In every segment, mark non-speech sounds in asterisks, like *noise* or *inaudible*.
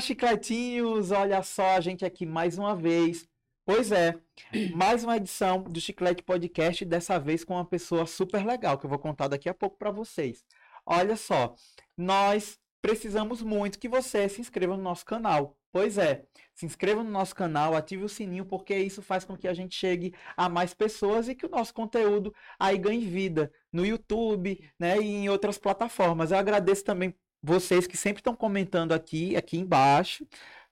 Olá, chicletinhos! Olha só a gente aqui mais uma vez. Pois é, *clears throat* mais uma edição do Chiclete Podcast, dessa vez com uma pessoa super legal, que eu vou contar daqui a pouco para vocês. Olha só, nós precisamos muito que você se inscreva no nosso canal. Pois é, se inscreva no nosso canal, ative o sininho, porque isso faz com que a gente chegue a mais pessoas e que o nosso conteúdo aí ganhe vida no YouTube, né, e em outras plataformas. Eu agradeço também vocês que sempre estão comentando aqui, aqui embaixo,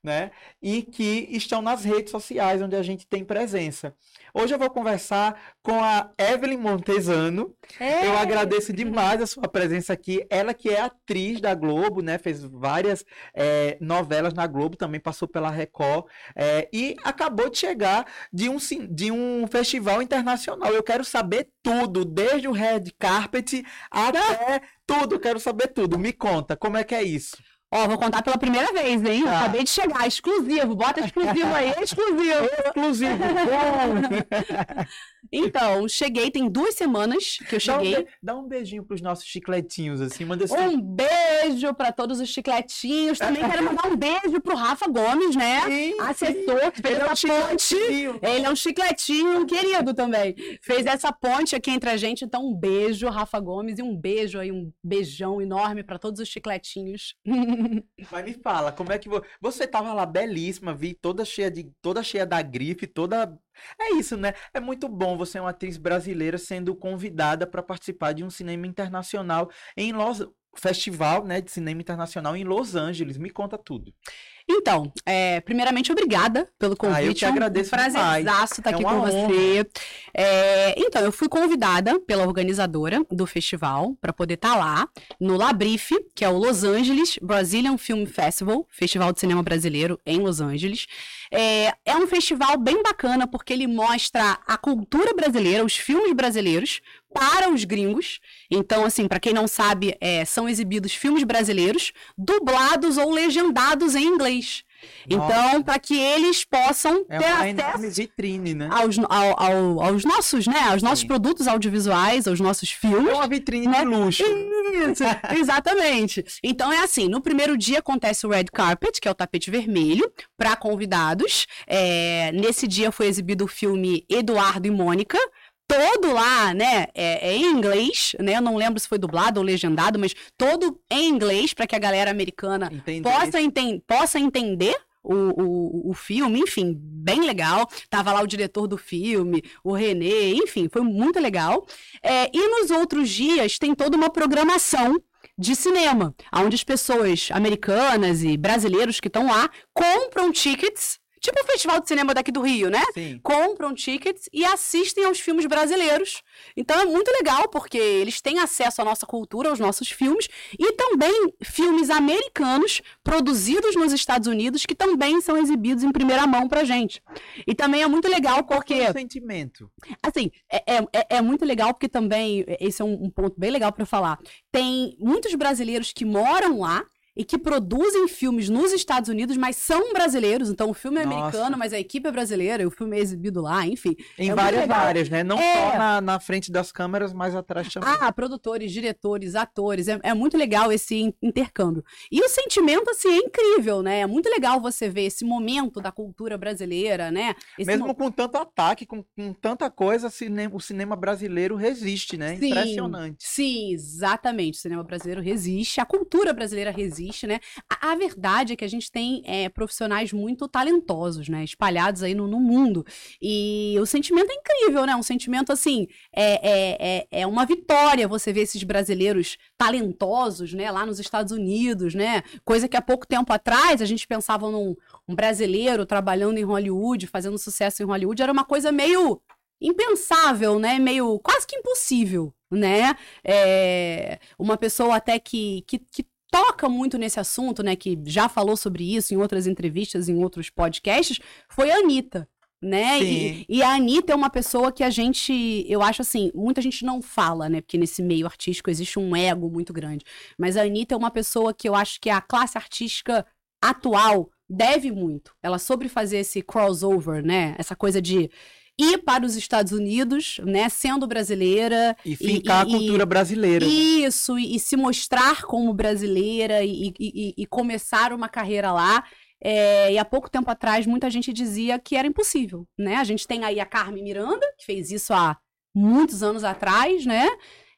né? E que estão nas redes sociais onde a gente tem presença. Hoje eu vou conversar com a Evelyn Montesano. É. Eu agradeço demais a sua presença aqui. Ela que é atriz da Globo, né? Fez várias é, novelas na Globo, também passou pela Record é, e acabou de chegar de um, de um festival internacional. Eu quero saber tudo, desde o Red Carpet até tudo. Quero saber tudo. Me conta, como é que é isso? Ó, vou contar pela primeira vez, hein? Tá. Acabei de chegar, exclusivo. Bota exclusivo aí, *laughs* exclusivo. exclusivo. *laughs* então, cheguei, tem duas semanas que eu cheguei. Dá um, be... Dá um beijinho pros nossos chicletinhos, assim. Manda assim. Um beijo para todos os chicletinhos. Também quero mandar um beijo pro Rafa Gomes, né? Sim, Assessor, que fez Ele essa é um ponte. Ele é um chicletinho querido também. Fez essa ponte aqui entre a gente. Então, um beijo, Rafa Gomes, e um beijo aí, um beijão enorme para todos os chicletinhos. *laughs* Mas me fala, como é que vo... você tava lá belíssima, vi toda cheia de toda cheia da grife, toda É isso, né? É muito bom você é uma atriz brasileira sendo convidada para participar de um cinema internacional em Los Festival, né, de cinema internacional em Los Angeles. Me conta tudo. Então, é, primeiramente, obrigada pelo convite. Ah, eu te agradeço. É um prazerzaço estar é aqui com honra. você. É, então, eu fui convidada pela organizadora do festival para poder estar tá lá no Labrife, que é o Los Angeles Brazilian Film Festival, Festival de Cinema Brasileiro em Los Angeles. É, é um festival bem bacana porque ele mostra a cultura brasileira, os filmes brasileiros, para os gringos. Então, assim, para quem não sabe, é, são exibidos filmes brasileiros dublados ou legendados em inglês. Então, para que eles possam é ter acesso vitrine, né? aos, ao, ao, aos nossos, né, aos nossos Sim. produtos audiovisuais, aos nossos filmes. É uma vitrine né? de luxo. Isso, *laughs* exatamente. Então é assim, no primeiro dia acontece o red carpet, que é o tapete vermelho, para convidados. É, nesse dia foi exibido o filme Eduardo e Mônica, todo lá, né, é, é, em inglês, né? Eu não lembro se foi dublado ou legendado, mas todo em inglês para que a galera americana possa, enten possa entender o, o, o filme, enfim, bem legal. Tava lá o diretor do filme, o René, enfim, foi muito legal. É, e nos outros dias tem toda uma programação de cinema, onde as pessoas americanas e brasileiros que estão lá compram tickets Tipo o Festival de Cinema daqui do Rio, né? Sim. Compram tickets e assistem aos filmes brasileiros. Então é muito legal, porque eles têm acesso à nossa cultura, aos nossos filmes, e também filmes americanos produzidos nos Estados Unidos que também são exibidos em primeira mão pra gente. E também é muito legal porque. Qual é o sentimento? Assim, é, é, é, é muito legal porque também, esse é um, um ponto bem legal para falar. Tem muitos brasileiros que moram lá e que produzem filmes nos Estados Unidos, mas são brasileiros. Então, o filme é Nossa. americano, mas a equipe é brasileira, o filme é exibido lá, enfim. Em é várias áreas, né? Não é... só na, na, frente das câmeras, mas atrás também. Ah, produtores, diretores, atores. É, é muito legal esse intercâmbio. E o sentimento, assim, é incrível, né? É muito legal você ver esse momento da cultura brasileira, né? Esse Mesmo mo... com tanto ataque, com, com tanta coisa, cinema, o cinema brasileiro resiste, né? Sim, Impressionante. Sim, exatamente. O cinema brasileiro resiste, a cultura brasileira resiste existe, né? A, a, verdade é que a gente tem é, profissionais muito talentosos, né? Espalhados aí no, no, mundo. E o sentimento é incrível, né? Um sentimento assim, é, é, é, é uma vitória você ver esses brasileiros talentosos, né? Lá nos Estados Unidos, né? Coisa que há pouco tempo atrás a gente pensava num um brasileiro trabalhando em Hollywood, fazendo sucesso em Hollywood, era uma coisa meio impensável, né? Meio quase que impossível, né? É, uma pessoa até que, que, que toca muito nesse assunto, né, que já falou sobre isso em outras entrevistas, em outros podcasts, foi a Anitta. Né? E, e, a Anitta é uma pessoa que a gente, eu acho assim, muita gente não fala, né? Porque nesse meio artístico existe um ego muito grande. Mas a Anitta é uma pessoa que eu acho que a classe artística atual deve muito. Ela sobre fazer esse crossover, né? Essa coisa de ir para os Estados Unidos, né, sendo brasileira. E fincar e- a cultura brasileira. né? Isso, e, e se mostrar como brasileira e, e- e- e começar uma carreira lá. É, e há pouco tempo atrás, muita gente dizia que era impossível, né? A gente tem aí a Carmen Miranda, que fez isso há muitos anos atrás, né?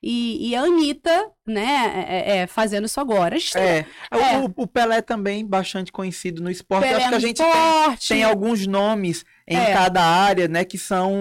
E, e a Anitta, né, é- é, fazendo isso agora. A gente tem É. É. O, o Pelé também bastante conhecido no esporte. Pelé acho que a gente tem, tem alguns nomes em É. cada área, né, que são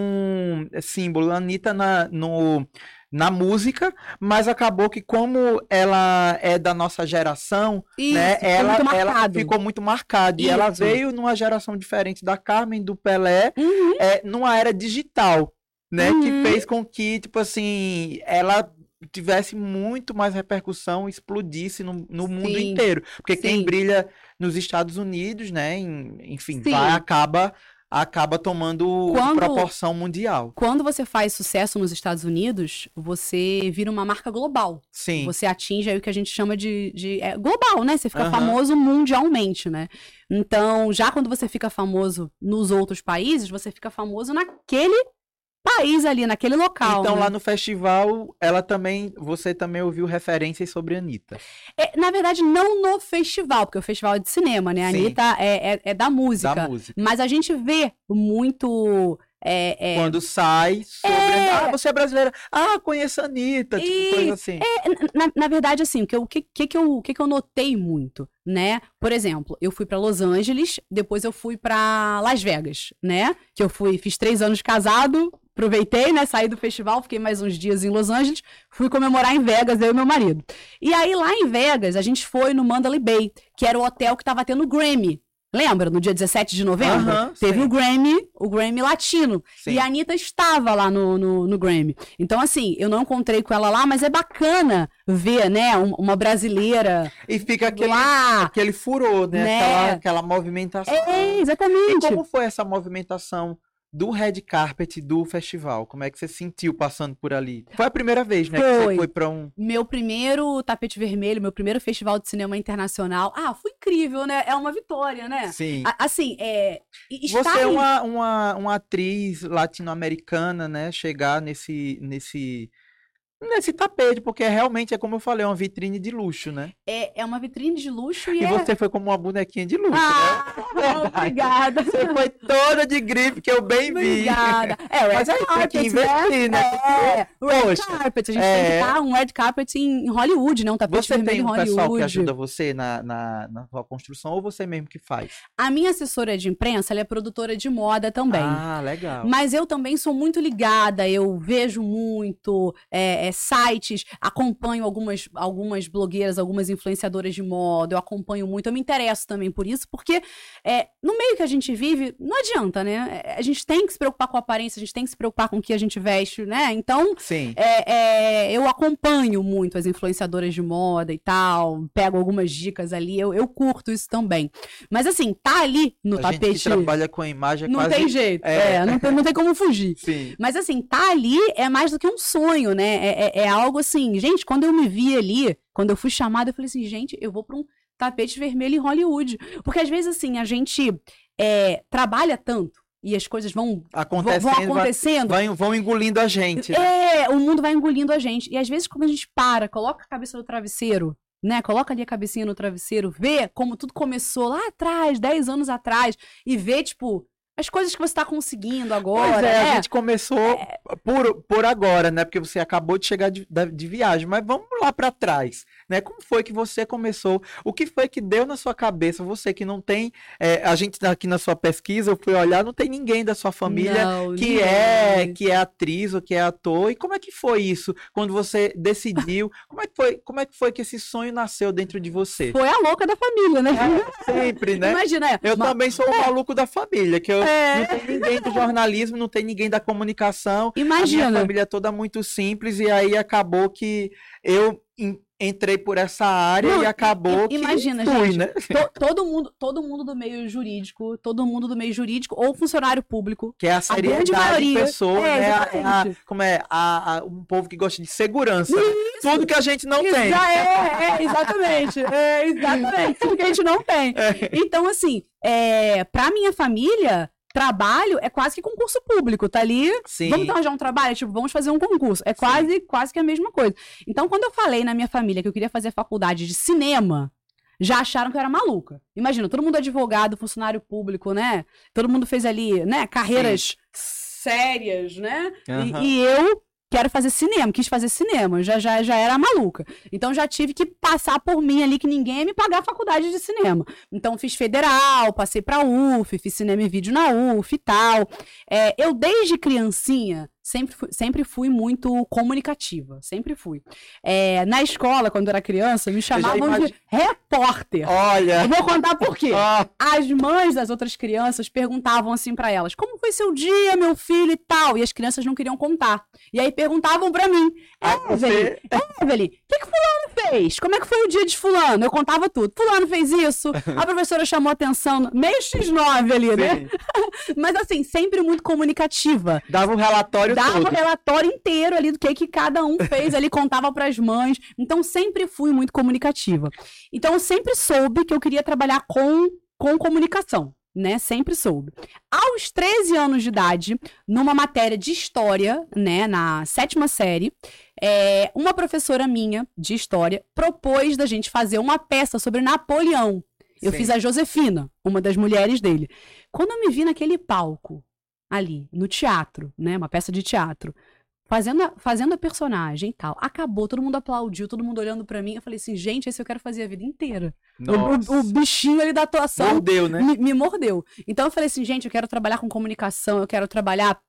símbolo. A Anitta na, no, na música, mas acabou que como ela é da nossa geração, Isso, né, ela, ela ficou muito marcada. E ela veio numa geração diferente da Carmen, do Pelé, Uhum. é, numa era digital, né? Uhum. Que fez com que, tipo assim, ela tivesse muito mais repercussão, explodisse no, no mundo inteiro. Porque quem sim. brilha nos Estados Unidos, né? enfim, Sim. vai, acaba, acaba tomando Quando- proporção mundial. Quando você faz sucesso nos Estados Unidos, você vira uma marca global. Sim. Você atinge aí o que a gente chama de, de é, global, né? Você fica Aham. famoso mundialmente, né? Então, já quando você fica famoso nos outros países, você fica famoso naquele país ali, naquele local. Então, né? lá no festival, ela também, você também ouviu referências sobre a Anitta. É, na verdade, não no festival, porque o festival é de cinema, né? A Sim. Anitta é, é, é da música. Da música. Mas a gente vê muito. é, é, Quando sai sobre. É. Ah, você é brasileira. Ah, conheço a Anitta. Tipo, E- coisa assim. na, na verdade, assim, o que, eu- o que, que, eu, que, que eu notei muito, né? Por exemplo, eu fui pra Los Angeles, depois eu fui pra Las Vegas, né? Que eu fui, fiz três anos casado, aproveitei, né? Saí do festival, fiquei mais uns dias em Los Angeles, fui comemorar em Vegas, eu e meu marido. E aí, lá em Vegas, a gente foi no Mandalay Bay, que era o hotel que tava tendo o Grammy. Lembra? No dia 17 de novembro? Aham, teve sim. o Grammy, o Grammy latino. Sim. E a Anitta estava lá no, no, no Grammy. Então, assim, eu não encontrei com ela lá, mas é bacana ver, né, um- uma brasileira E fica aquele, lá. aquele furor, né? Né? Aquela, aquela movimentação. É, E exatamente. como foi essa movimentação do red carpet do festival? Como é que você sentiu passando por ali? Foi a primeira vez, né? Que você Foi. foi pra um. Meu primeiro tapete vermelho, meu primeiro festival de cinema internacional. Ah, foi incrível, né? É uma vitória, né? Sim. A- Assim, é. estar Você é uma, uma, uma atriz latino-americana, né? Chegar nesse, nesse, nesse tapete, porque realmente é como eu falei, é uma vitrine de luxo, né? é, é uma vitrine de luxo e, E é. você foi como uma bonequinha de luxo, Ah, né? obrigada. Você foi toda de grife que eu bem vi. Obrigada. É, o Mas red aí tem que carpet, investir, né? É, o red carpet. A gente é. tem que dar um red carpet em Hollywood, né? Um tapete Você vermelho tem em um Hollywood. pessoal que ajuda você na, na, na sua construção ou você mesmo que faz? A minha assessora de imprensa, ela é produtora de moda também. Ah, legal. Mas eu também sou muito ligada, eu vejo muito é, é, sites, acompanho algumas, algumas blogueiras, algumas influenciadoras de moda, eu acompanho muito, eu me interesso também por isso, porque é, no meio que a gente vive, não adianta, né? É, A gente tem que se preocupar com a aparência, a gente tem que se preocupar com o que a gente veste, né? Então, Sim. é, é, eu acompanho muito as influenciadoras de moda e tal, pego algumas dicas ali, eu, eu curto isso também. Mas assim, tá ali no a gente que tapete. trabalha com a imagem Não quase... tem jeito, é, não, tem, não tem como fugir. Sim. Mas assim, tá ali é mais do que um sonho, né? É, é- algo assim, gente, quando eu me vi ali, quando eu fui chamada, eu falei assim, gente, eu vou pra um tapete vermelho em Hollywood. Porque às vezes, assim, a gente é, trabalha tanto e as coisas vão, Acontecendo, vão acontecendo. vai- vão engolindo a gente. né? É, o mundo vai engolindo a gente. E às vezes, quando a gente para, coloca a cabeça no travesseiro, né? Coloca ali a cabecinha no travesseiro, vê como tudo começou lá atrás, 10 anos atrás, e vê, tipo, as coisas que você tá conseguindo agora. Pois é, né? a gente começou por, por agora, né? Porque você acabou de chegar de, de viagem, mas vamos lá pra trás, né? Como foi que você começou? O que foi que deu na sua cabeça? Você que não tem, é, a gente aqui na sua pesquisa, eu fui olhar, não tem ninguém da sua família Não, que é que é atriz ou que é ator. E como é que foi isso quando você decidiu? *laughs* Como é que foi? Como é que foi que esse sonho nasceu dentro de você? Foi a louca da família, né? É, sempre, *laughs* né? Imagina, é, Eu ma- também sou o maluco da família, que eu É. não tem ninguém do jornalismo, não tem ninguém da comunicação. A minha imagina. família é toda muito simples e aí acabou que eu en- entrei por essa área Não, e acabou que imagina, fui, gente. né? To- todo mundo, todo mundo do meio jurídico, todo mundo do meio jurídico ou funcionário público. Que é a seriedade de maioria. pessoa, É, né? A- é a- como é? A, a- um povo que gosta de segurança. né? Tudo que a gente não Isso tem. É, é, exatamente. É, exatamente. Tudo que a gente não tem. *laughs* É. Então, assim, é, pra minha família, trabalho é quase que concurso público, tá ali. Sim. Vamos arranjar um trabalho? Tipo, vamos fazer um concurso. É quase, quase que a mesma coisa. Então, quando eu falei na minha família que eu queria fazer faculdade de cinema, já acharam que eu era maluca. Imagina, todo mundo advogado, funcionário público, né? Todo mundo fez ali, né, carreiras sérias, né? E- Aham. E, eu quero fazer cinema, quis fazer cinema, já, já, já era maluca. Então já tive que passar por mim ali, que ninguém ia me pagar a faculdade de cinema. Então fiz federal, passei pra UF, fiz cinema e vídeo na UF e tal. É, eu, desde criancinha, sempre fui, sempre fui muito comunicativa, sempre fui. É, na escola, quando eu era criança, me chamavam imagi- de repórter. Olha. Eu vou contar por quê. Ó, *laughs* As mães das outras crianças perguntavam assim pra elas: Como foi seu dia, meu filho e tal? E as crianças não queriam contar. E aí perguntavam pra mim: Evelyn, você. Evelyn, o que, que Fulano fez? Como é que foi o dia de Fulano? Eu contava tudo. Fulano fez isso, a professora chamou atenção, meio X9 ali, né? Sim. *laughs* Mas assim, sempre muito comunicativa. Dava um relatório Dava o relatório inteiro ali do que, que cada um fez ali, contava pras mães. Então, sempre fui muito comunicativa. Então, eu sempre soube que eu queria trabalhar com, com comunicação, né? Sempre soube. Aos 13 anos de idade, numa matéria de história, né, na sétima série, é, uma professora minha de história propôs da gente fazer uma peça sobre Napoleão. Eu Sim. fiz a Josefina, uma das mulheres dele. Quando eu me vi naquele palco, ali, no teatro, né? Uma peça de teatro, fazendo a, fazendo a personagem e tal, acabou, todo mundo aplaudiu, todo mundo olhando pra mim. Eu falei assim, gente, esse eu quero fazer a vida inteira. O-. O, o bichinho ali da atuação Mordeu, né? me, me mordeu. Então eu falei assim, gente, eu quero trabalhar com comunicação, eu quero trabalhar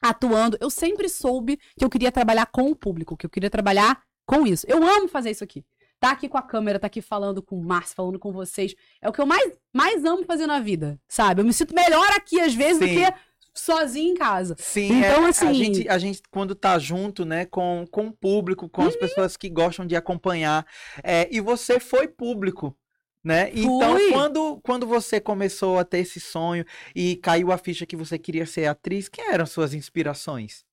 atuando. Eu sempre soube que eu queria trabalhar com o público, que eu queria trabalhar com isso. Eu amo fazer isso aqui. Tá aqui com a câmera, tá aqui falando com o Márcio, falando com vocês. É o que eu mais, mais amo fazer na vida, sabe? Eu me sinto melhor aqui, às vezes, do Sim. que sozinho em casa. Sim, Então, é, assim- a, gente, a gente, quando tá junto, né, com, com o público, com Uhum. as pessoas que gostam de acompanhar, é, e você foi público, né? Então, Fui. quando, quando você começou a ter esse sonho e caiu a ficha que você queria ser atriz, quem eram suas inspirações?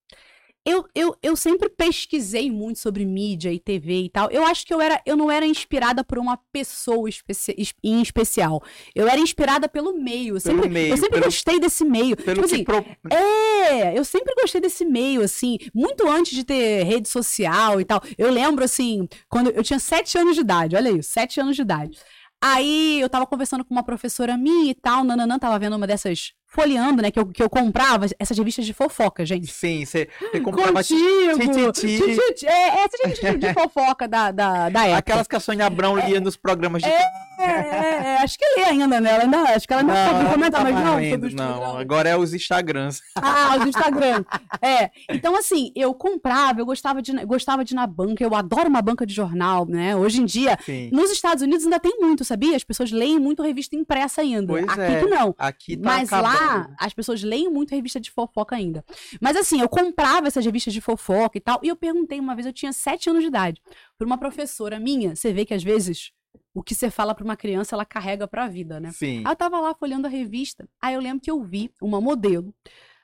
Eu, eu, eu sempre pesquisei muito sobre mídia e TV e tal. Eu acho que eu, era, eu não era inspirada por uma pessoa especi es- em especial. Eu era inspirada pelo meio. Eu Pelo sempre, meio, eu sempre pelo- gostei desse meio. Pelo tipo assim, pro- É, eu sempre gostei desse meio, assim, muito antes de ter rede social e tal. Eu lembro, assim, quando eu tinha sete anos de idade, olha isso, sete anos de idade. Aí eu tava conversando com uma professora minha e tal, nananã, tava vendo uma dessas, folheando, né, que eu, que eu comprava essas revistas de fofoca, gente. Sim, você, comprava *gasps* Contigo! Tititi. Tititi, É, essas revistas de fofoca da, da, da época. aquelas que a Sônia Abrão lia nos programas de É, é, é, acho que lê ainda, né? Ela ainda, acho que ela Não, não, ela comenta tá mais não sobre os não, agora é os Instagrams. *laughs* Ah, os Instagram. É. Então, assim, eu comprava, eu gostava de, gostava de ir na banca, eu adoro uma banca de jornal, né? Hoje em dia, Sim. nos Estados Unidos ainda tem muito, sabia? As pessoas leem muito revista impressa ainda. Pois Aqui é. que não. Aqui tá Mas lá, as pessoas leem muito revista de fofoca ainda. Mas assim, eu comprava essas revistas de fofoca e tal, e eu perguntei uma vez, eu tinha sete anos de idade, pra uma professora minha, você vê que às vezes o que você fala pra uma criança, ela carrega pra vida, né? Sim. Aí eu tava lá folhando a revista. Aí eu lembro que eu vi uma modelo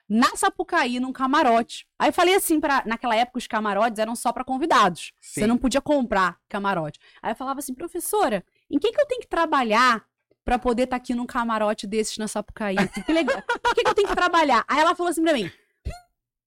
na Sapucaí, num camarote. Aí eu falei assim, pra, naquela época os camarotes eram só pra convidados. Você Sim. não podia comprar camarote. Aí eu falava assim, professora, em que que eu tenho que trabalhar pra poder estar aqui num camarote desses na Sapucaí? Que legal. O que que eu tenho que trabalhar? Aí ela falou assim pra mim,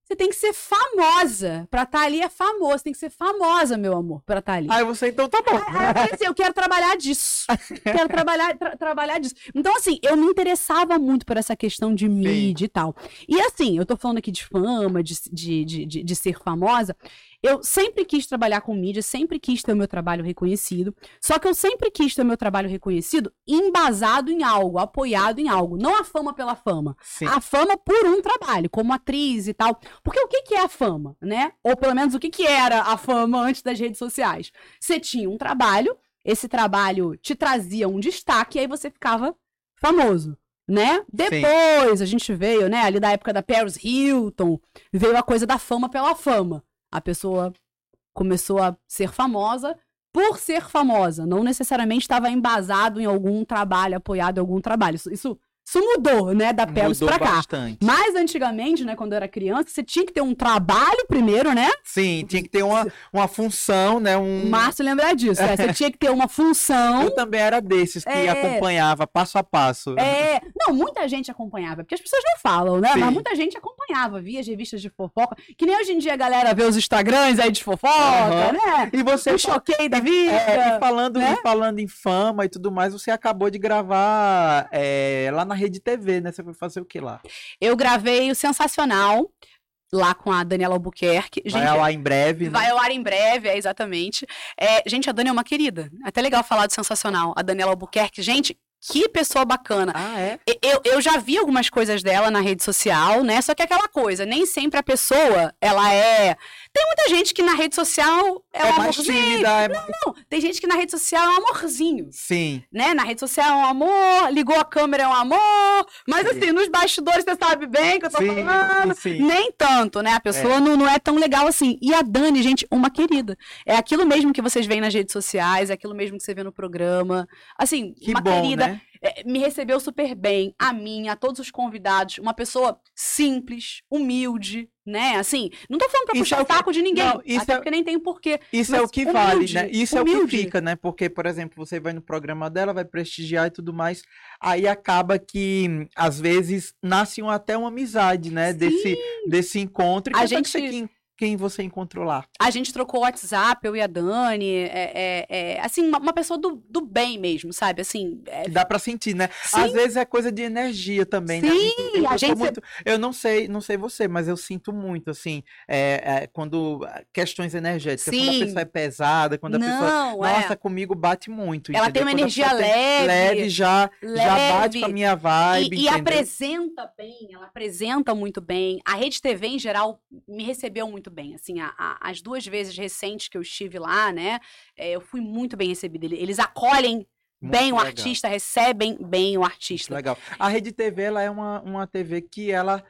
você tem que ser famosa. Pra estar ali é famoso. Tem que ser famosa, meu amor, pra estar ali. Aí você, então tá bom. Aí eu falei assim, eu quero trabalhar disso. *laughs* Quero trabalhar, tra- trabalhar disso. Então, assim, eu me interessava muito por essa questão de mídia e tal. E assim, eu tô falando aqui de fama, de, de, de, de, de ser famosa. Eu sempre quis trabalhar com mídia, sempre quis ter o meu trabalho reconhecido. Só que eu sempre quis ter o meu trabalho reconhecido embasado em algo, apoiado em algo. Não a fama pela fama. Sim. A fama por um trabalho, como atriz e tal. Porque o que, que é a fama, né? Ou pelo menos o que, que era a fama antes das redes sociais? Você tinha um trabalho, esse trabalho te trazia um destaque, e aí você ficava famoso. Né? Depois a gente veio, né, ali da época da Paris Hilton, veio a coisa da fama pela fama. A pessoa começou a ser famosa por ser famosa, não necessariamente estava embasado em algum trabalho, apoiado em algum trabalho. Isso, isso Isso mudou, né, da Pelos pra cá. bastante. Mas antigamente, né, quando eu era criança, você tinha que ter um trabalho primeiro, né? Sim, tinha que ter uma, uma função, né? O Um... Márcio lembra disso. né? Você *laughs* tinha que ter uma função. Eu também era desses que É. acompanhava passo a passo. É, não, muita gente acompanhava, porque as pessoas não falam, né? Sim. Mas muita gente acompanhava, via as revistas de fofoca, que nem hoje em dia a galera vê os Instagrams aí de fofoca, Aham. né? E você O choquei da vida. É, e falando, né? e falando em fama e tudo mais, você acabou de gravar é, lá na Rede TV, né? Você foi fazer o que lá? Eu gravei o Sensacional lá com a Daniela Albuquerque. Vai Gente, ao ar em breve, né? Vai ao ar em breve, é exatamente. É, gente, a Dani é uma querida. É até legal falar do sensacional. A Daniela Albuquerque, gente, que pessoa bacana. Ah, é? Eu, eu já vi algumas coisas dela na rede social, né? Só que é aquela coisa, nem sempre a pessoa, ela é. Tem muita gente que na rede social é, É, um mais amorzinho. tímida, é... Não, tem gente que na rede social é um amorzinho. Sim. Né? Na rede social é um amor, ligou a câmera é um amor. Mas Sim. assim, nos bastidores você sabe bem que eu tô Sim, falando. sim. Nem tanto, né? A pessoa não, não é tão legal assim. E a Dani, gente, uma querida. É aquilo mesmo que vocês veem nas redes sociais, é aquilo mesmo que você vê no programa. Assim, Que uma bom, querida. né? É, me recebeu super bem, a mim, a todos os convidados. Uma pessoa simples, humilde, né? Assim, não tô falando pra Isso puxar é o que- saco de ninguém. Não, isso até é- porque nem tem porquê. Isso é o que humilde, vale, né? Isso é o que humilde. fica, né? Porque, por exemplo, você vai no programa dela, vai prestigiar e tudo mais, aí acaba que, às vezes, nasce até uma amizade, né? Desse, desse encontro. E A gente- você- quem, você encontrou lá? A gente trocou o WhatsApp, eu e a Dani. É, é- é, assim, uma, uma pessoa do, do bem mesmo, sabe? Assim, é, dá pra sentir, né? Sim. Às vezes é coisa de energia também, né? Sim, eu, a gente- muito- eu não sei, não sei você, mas eu sinto muito, assim, é, é, quando ah, questões energéticas, quando a Sim. pessoa é pesada, quando a pessoa. não, é. Nossa, comigo bate muito. Ela tem entendeu? uma Quando energia pessoa tem- leve, leve, já, já bate leve. com a minha vibe. E, e apresenta bem, ela apresenta muito bem. A Rede TV, em geral, me recebeu muito bem. Assim, a- a- as duas vezes recentes que eu estive lá, né? é, eu fui muito bem recebida. Ele- Eles acolhem Muito bem o legal, artista, recebem bem o muito artista. Legal. A Rede TV, ela é uma, uma TV que ela.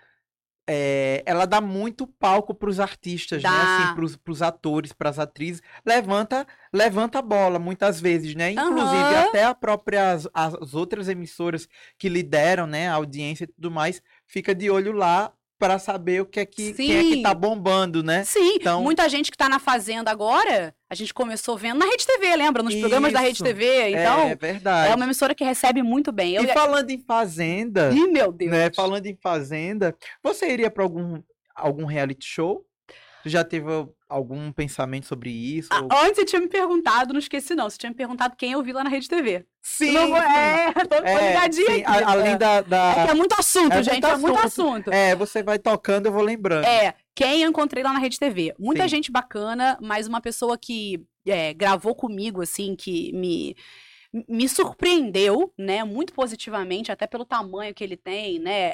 é, ela dá muito palco para os artistas, né? Dá. Assim, para os atores, para as atrizes. Levanta, levanta a bola muitas vezes, né? Inclusive Aham. até a própria as, as outras emissoras que lideram, né, a audiência e tudo mais, fica de olho lá para saber o que é que quem é que Sim. tá bombando, né? Sim, Então- muita gente que tá na Fazenda agora, a gente começou vendo na Rede TV, lembra? Nos programas da Rede Isso. TV. Então, é é, verdade. uma emissora que recebe muito bem. Eu, E falando em fazenda, Ih, meu Deus. né? Falando em fazenda, você iria para algum algum reality show? Você já teve algum pensamento sobre isso? Ah, Ou- Antes você tinha me perguntado, não esqueci não, você tinha me perguntado quem eu vi lá na Rede TV. Sim, Não vou-. É, tô, É, ligadinha sim, aqui. a- além da, da- É que é muito assunto, é gente, muito é muito assunto. assunto. É, você vai tocando, eu vou lembrando. É, quem eu encontrei lá na Rede TV. Muita Sim. gente bacana, mas uma pessoa que é, gravou comigo, assim, que me, me surpreendeu, né, muito positivamente, até pelo tamanho que ele tem, né, é,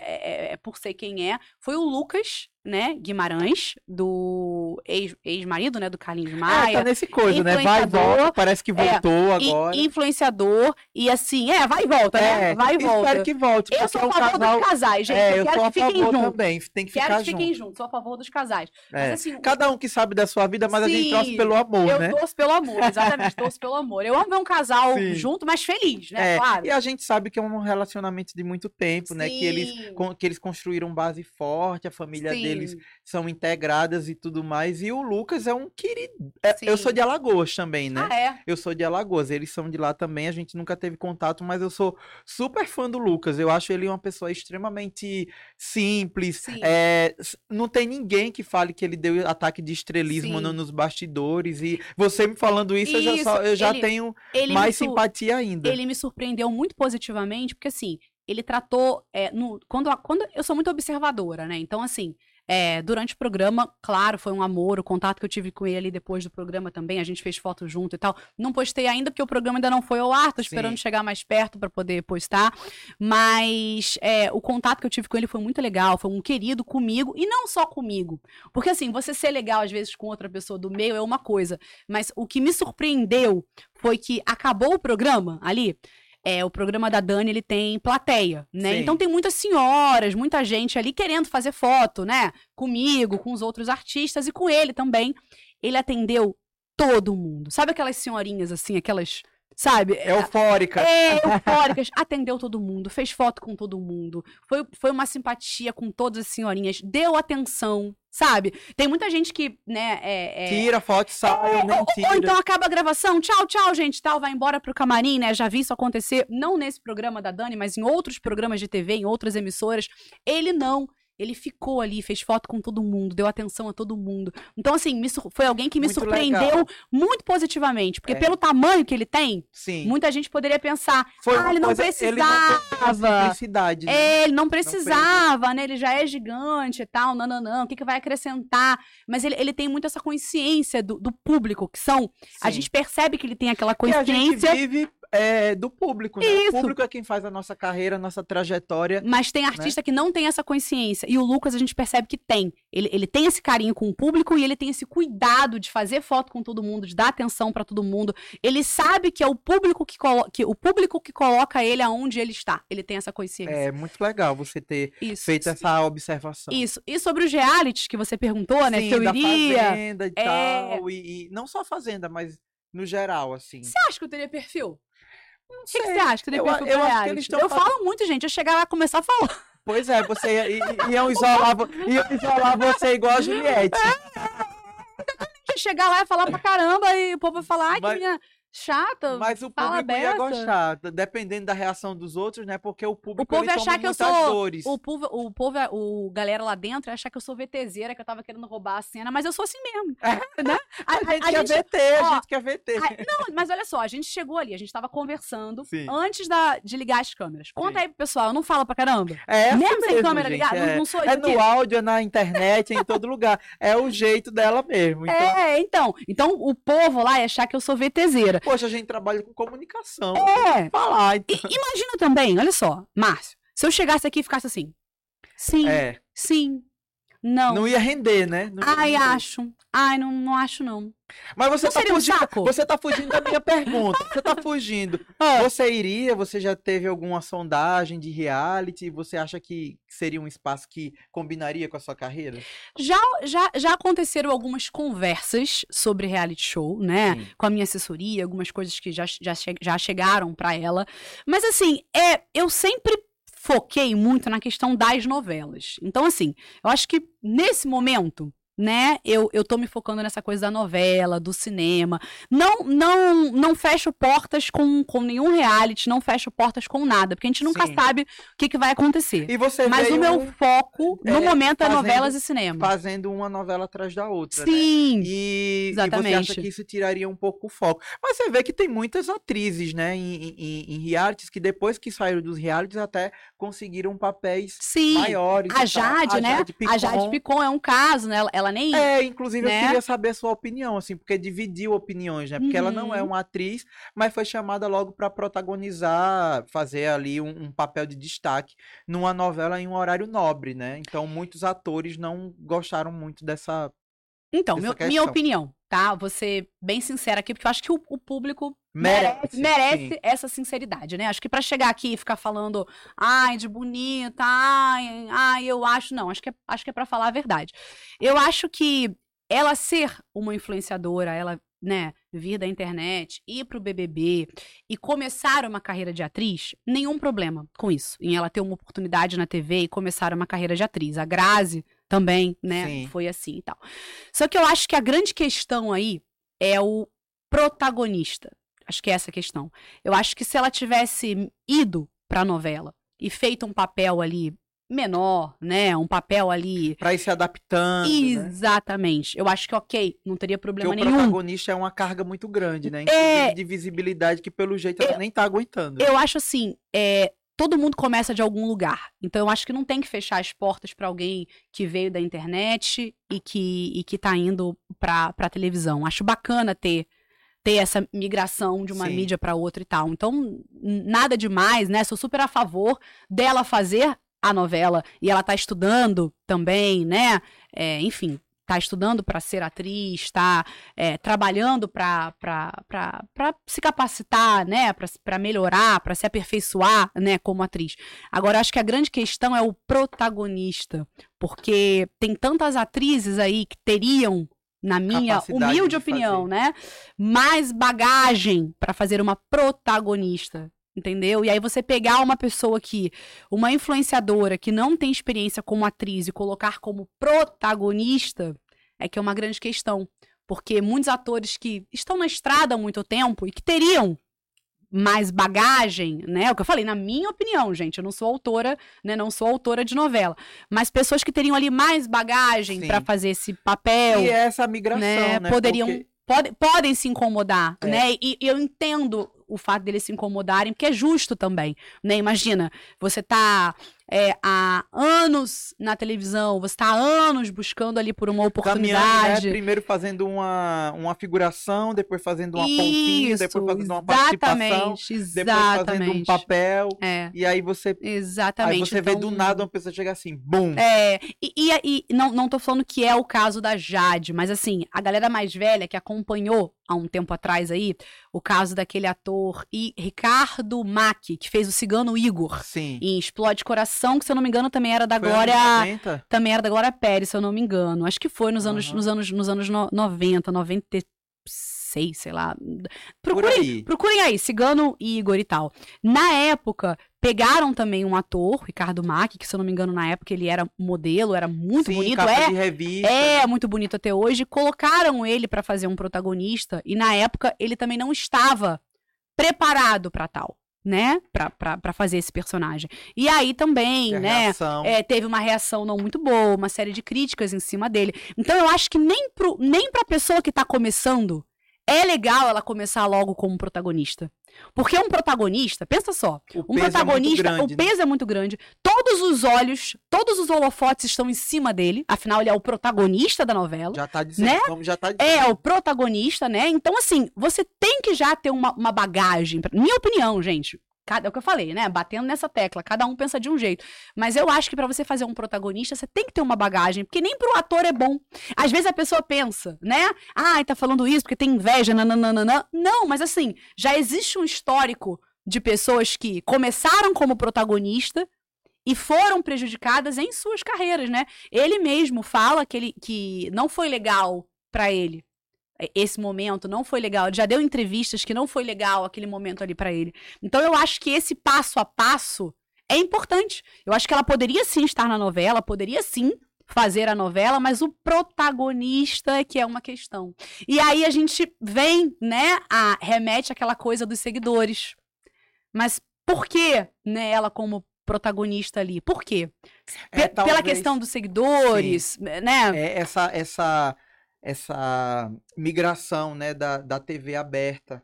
é- é por ser quem é, foi o Lucas, né, Guimarães, do ex- ex-marido, né, do Carlinhos É, Maia. tá nesse coisa, né? Vai e volta, parece que voltou e- agora. influenciador, e assim, é, vai e volta, né? É, Vai e volta. Espero que volte, Eu sou é a um favor casal... dos casais, gente. É, eu eu quero que fiquem juntos. também, tem que Quero ficar que fiquem junto. juntos, sou a favor dos casais. É. Mas assim, Cada um que sabe da sua vida, mas a gente torce Sim, pelo amor, eu né? torço pelo amor, exatamente, *laughs* torço pelo amor. Eu amo ver um casal Sim. junto, mas feliz, né? É, Claro. E a gente sabe que é um relacionamento de muito tempo, né? Que eles, Sim, que eles construíram base forte, a família deles sim, são integradas e tudo mais. E o Lucas é um querido. é, eu sou de Alagoas também, né? Ah, é? Eu sou de Alagoas, eles são de lá também, a gente nunca teve contato, mas eu sou super fã do Lucas. Eu acho ele uma pessoa extremamente simples. Sim. é, não tem ninguém que fale que ele deu ataque de estrelismo no- nos bastidores. E você me falando isso, eu já, Isso, só- eu já ele- tenho Ele mais simpatia ainda. ele me surpreendeu muito positivamente, porque assim, ele tratou. é, no, quando, quando eu sou muito observadora, né? Então, assim, é, durante o programa, claro, foi um amor. O contato que eu tive com ele ali depois do programa também, a gente fez foto junto e tal. Não postei ainda, porque o programa ainda não foi ao ar, tô esperando Sim. chegar mais perto para poder postar. Mas é, o contato que eu tive com ele foi muito legal, foi um querido comigo, e não só comigo. Porque assim, você ser legal às vezes com outra pessoa do meio é uma coisa, mas o que me surpreendeu foi que acabou o programa ali. É, o programa da Dani, ele tem plateia, né? Sim. Então tem muitas senhoras, muita gente ali querendo fazer foto, né? Comigo, com os outros artistas e com ele também. Ele atendeu todo mundo. Sabe aquelas senhorinhas assim, aquelas sabe? Eufórica. É, eufóricas. *laughs* Atendeu todo mundo, fez foto com todo mundo. Foi, foi uma simpatia com todas as senhorinhas, deu atenção, sabe? Tem muita gente que, né, é, é- Tira foto, sai, é, nem ou, tira. ou então acaba a gravação, tchau, tchau, gente, tal, vai embora pro camarim, né? Já vi isso acontecer, não nesse programa da Dani, mas em outros programas de TV, em outras emissoras. Ele não. Ele ficou ali, fez foto com todo mundo, deu atenção a todo mundo. Então, assim, foi alguém que me Muito surpreendeu legal. muito positivamente. Porque É. pelo tamanho que ele tem, Sim. muita gente poderia pensar, Foi ah, ele não coisa- Ele não precisava. simplicidade, né? É, ele não precisava, né? Ele já é gigante e tal, não, não, não. O que, que vai acrescentar? Mas ele, ele tem muito essa consciência do, do público, que são. A Sim. gente percebe que ele tem aquela E a gente consciência. vive é, do público, né? Isso. O público é quem faz a nossa carreira, a nossa trajetória. Mas tem artista que não tem essa consciência. E o Lucas a gente percebe que tem. Ele, ele tem esse carinho com o público e ele tem esse cuidado de fazer foto com todo mundo, de dar atenção pra todo mundo. Ele sabe que é o público que, que o público que coloca ele aonde ele está. Ele tem essa consciência. É muito legal você ter Isso. feito essa observação. Isso. E sobre os realities que você perguntou, né? Se eu da iria. fazenda e É. tal. E, e não só fazenda, mas no geral, assim. Você acha que eu teria perfil? Não O que, que você acha que eu Eu- eu acho que eles Eu fazendo- falo muito, gente. Eu chegar lá e começar a falar. Pois é, você ia, iam, isolar, iam isolar você igual a Juliette. Eu chegar lá e falar pra caramba e o povo vai falar, ai, Mas- que minha chata. Mas o público ia gostar, dependendo da reação dos outros, né? Porque o público povo ele ia achar que eu sou- dores. O povo, o povo, o galera lá dentro ia achar que eu sou VTZera, que eu tava querendo roubar a cena, mas eu sou assim mesmo. né? *laughs* A, gente a quer gente- VT, ó, a gente quer VT. a- não, mas olha só, a gente chegou ali, a gente tava conversando Sim. antes da, de ligar as câmeras. Conta Sim. aí pro pessoal, não fala pra caramba. É assim Mesmo sem mesmo, câmera gente, ligada, não- é. não sou É no áudio, é na internet, é em todo lugar. É o *laughs* jeito dela mesmo. Então, É, então. Então o povo lá ia achar que eu sou VTZera. Poxa, a gente trabalha com comunicação. É. Falar, então. I- imagina também, olha só, Márcio, se eu chegasse aqui e ficasse assim. Sim, É. sim, não. Não ia render, né? Não Ai, acho. Ai, não, não acho, não. Mas você Não tá um fugindo. saco? Você tá fugindo da minha pergunta. Você tá fugindo. *laughs* Você iria? Você já teve alguma sondagem de reality? Você acha que seria um espaço que combinaria com a sua carreira? Já, já, já aconteceram algumas conversas sobre reality show, né? Sim. Com a minha assessoria, algumas coisas que já, já, já chegaram pra ela. Mas assim, é, eu sempre foquei muito na questão das novelas. Então, assim, eu acho que nesse momento. Né, eu, eu tô me focando nessa coisa da novela, do cinema. Não não não fecho portas com, com nenhum reality, não fecho portas com nada, porque a gente nunca Sim. sabe o que, que vai acontecer. E você Mas o meu foco, no é, momento, é fazendo- novelas e cinema. fazendo uma novela atrás da outra, né? Sim, E, e você acha Exatamente. que isso tiraria um pouco o foco. Mas você vê que tem muitas atrizes, né, em, em, em realities, que depois que saíram dos realities até conseguiram papéis sim. maiores. A. Jade, né? A Jade Picon. Picon é um caso, né? Ela, ela nem. É, inclusive né? eu queria saber a sua opinião, assim, porque dividiu opiniões, né? Porque ela não é Uhum. uma atriz, mas foi chamada logo para protagonizar, fazer ali um, um papel de destaque numa novela em um horário nobre, né? Então muitos atores não gostaram muito dessa. Então, essa meu- minha opinião, tá? Vou ser bem sincera aqui, porque eu acho que o, o público Merece, merece, essa sinceridade, né? Acho que pra chegar aqui e ficar falando, ai, de bonita, ai, ai, eu acho, não, acho que é, acho que é para falar a verdade. Eu acho que ela ser uma influenciadora, ela, né, vir da internet, ir pro BBB e começar uma carreira de atriz, nenhum problema com isso, em ela ter uma oportunidade na TV e começar uma carreira de atriz. A Grazi também, né, Sim. foi assim e tal. Só que eu acho que a grande questão aí é o protagonista. Acho que é essa a questão. Eu acho que se ela tivesse ido pra novela e feito um papel ali menor, né? Um papel ali. Pra ir se adaptando. né? Exatamente. Eu acho que, ok, não teria Porque problema o nenhum. protagonista é uma carga muito grande, né? Inclusive É. de visibilidade que pelo jeito ela nem tá aguentando. Eu acho assim, é, todo mundo começa de algum lugar. Então eu acho que não tem que fechar as portas pra alguém que veio da internet e que, e que tá indo pra, pra televisão. Acho bacana ter ter essa migração de uma Sim. mídia pra outra e tal. Então, nada demais, né? Sou super a favor dela fazer a novela e ela tá estudando também, né? É, enfim, tá estudando pra ser atriz, tá é, trabalhando pra se capacitar, né? Pra melhorar, pra se aperfeiçoar, né? Como atriz. Agora, acho que a grande questão é o protagonista, porque tem tantas atrizes aí que teriam na minha Capacidade humilde de opinião, né? Mais bagagem pra fazer uma protagonista. Entendeu? E aí você pegar uma pessoa que, uma influenciadora que não tem experiência como atriz e colocar como protagonista, é que é uma grande questão. Porque muitos atores que estão na estrada há muito tempo e que teriam mais bagagem, né? O que eu falei, na minha opinião, gente, eu não sou autora, né? Não sou autora de novela. Mas pessoas que teriam ali mais bagagem pra fazer esse papel E essa migração, né, né? poderiam Porque- pode- podem se incomodar, É. né? E, e eu entendo o fato deles se incomodarem, porque é justo também, né? Imagina, você tá é, há anos na televisão, você tá há anos buscando ali por uma Caminhando, né? oportunidade. Primeiro fazendo uma, uma figuração, depois fazendo uma pontinha, Isso, depois fazendo uma participação, exatamente, depois fazendo um papel. É, E aí você, exatamente. aí você vê do Então, nada uma pessoa chegar assim, bum. É, e, e, e não, não tô falando que é o caso da Jade, mas assim, a galera mais velha que acompanhou há um tempo atrás aí, o caso daquele ator e Ricardo Mack, que fez o Cigano Igor Sim. em Explode Coração, que se eu não me engano também era da Foi Glória, anos 90? também era da Glória Pérez, se eu não me engano. Acho que foi nos anos Aham. nos anos nos anos no- 90, 96, sei lá. Procurem, aí. Procurem aí, Cigano e Igor e tal. Na época, pegaram também um ator, Ricardo Mack, que se eu não me engano, na época ele era modelo, era muito Sim, bonito. É, revista. é muito bonito até hoje. Colocaram ele pra fazer um protagonista e na época ele também não estava preparado pra tal, né? Pra, pra, pra fazer esse personagem. E aí também, né? É, teve uma reação não muito boa, uma série de críticas em cima dele. Então eu acho que nem, pro, nem pra pessoa que tá começando é legal ela começar logo como protagonista. Porque um protagonista, pensa só, o um é protagonista, grande, o né? peso é muito grande, todos os olhos, todos os holofotes estão em cima dele, afinal ele é o protagonista da novela. Já tá dizendo, né? como já tá dizendo. É o protagonista, né? Então, assim, você tem que já ter uma, uma bagagem. Minha opinião, gente. Cada, é o que eu falei, né? Batendo nessa tecla, cada um pensa de um jeito. Mas eu acho que pra você fazer um protagonista, você tem que ter uma bagagem, porque nem pro ator é bom. Às vezes a pessoa pensa, né? Ai, tá falando isso porque tem inveja, nananana. Não, mas assim, já existe um histórico de pessoas que começaram como protagonista e foram prejudicadas em suas carreiras, né? Ele mesmo fala que, ele, que não foi legal pra ele esse momento, não foi legal. Ele já deu entrevistas que não foi legal aquele momento ali pra ele. Então eu acho que esse passo a passo é importante. Eu acho que ela poderia sim estar na novela, poderia sim fazer a novela, mas o protagonista é que é uma questão. E aí a gente vem, né, a remete àquela coisa dos seguidores. Mas por que, né, ela como protagonista ali? Por quê? É, Pe- Pela talvez- questão dos seguidores, né? É essa, essa, essa migração né, da, da TV aberta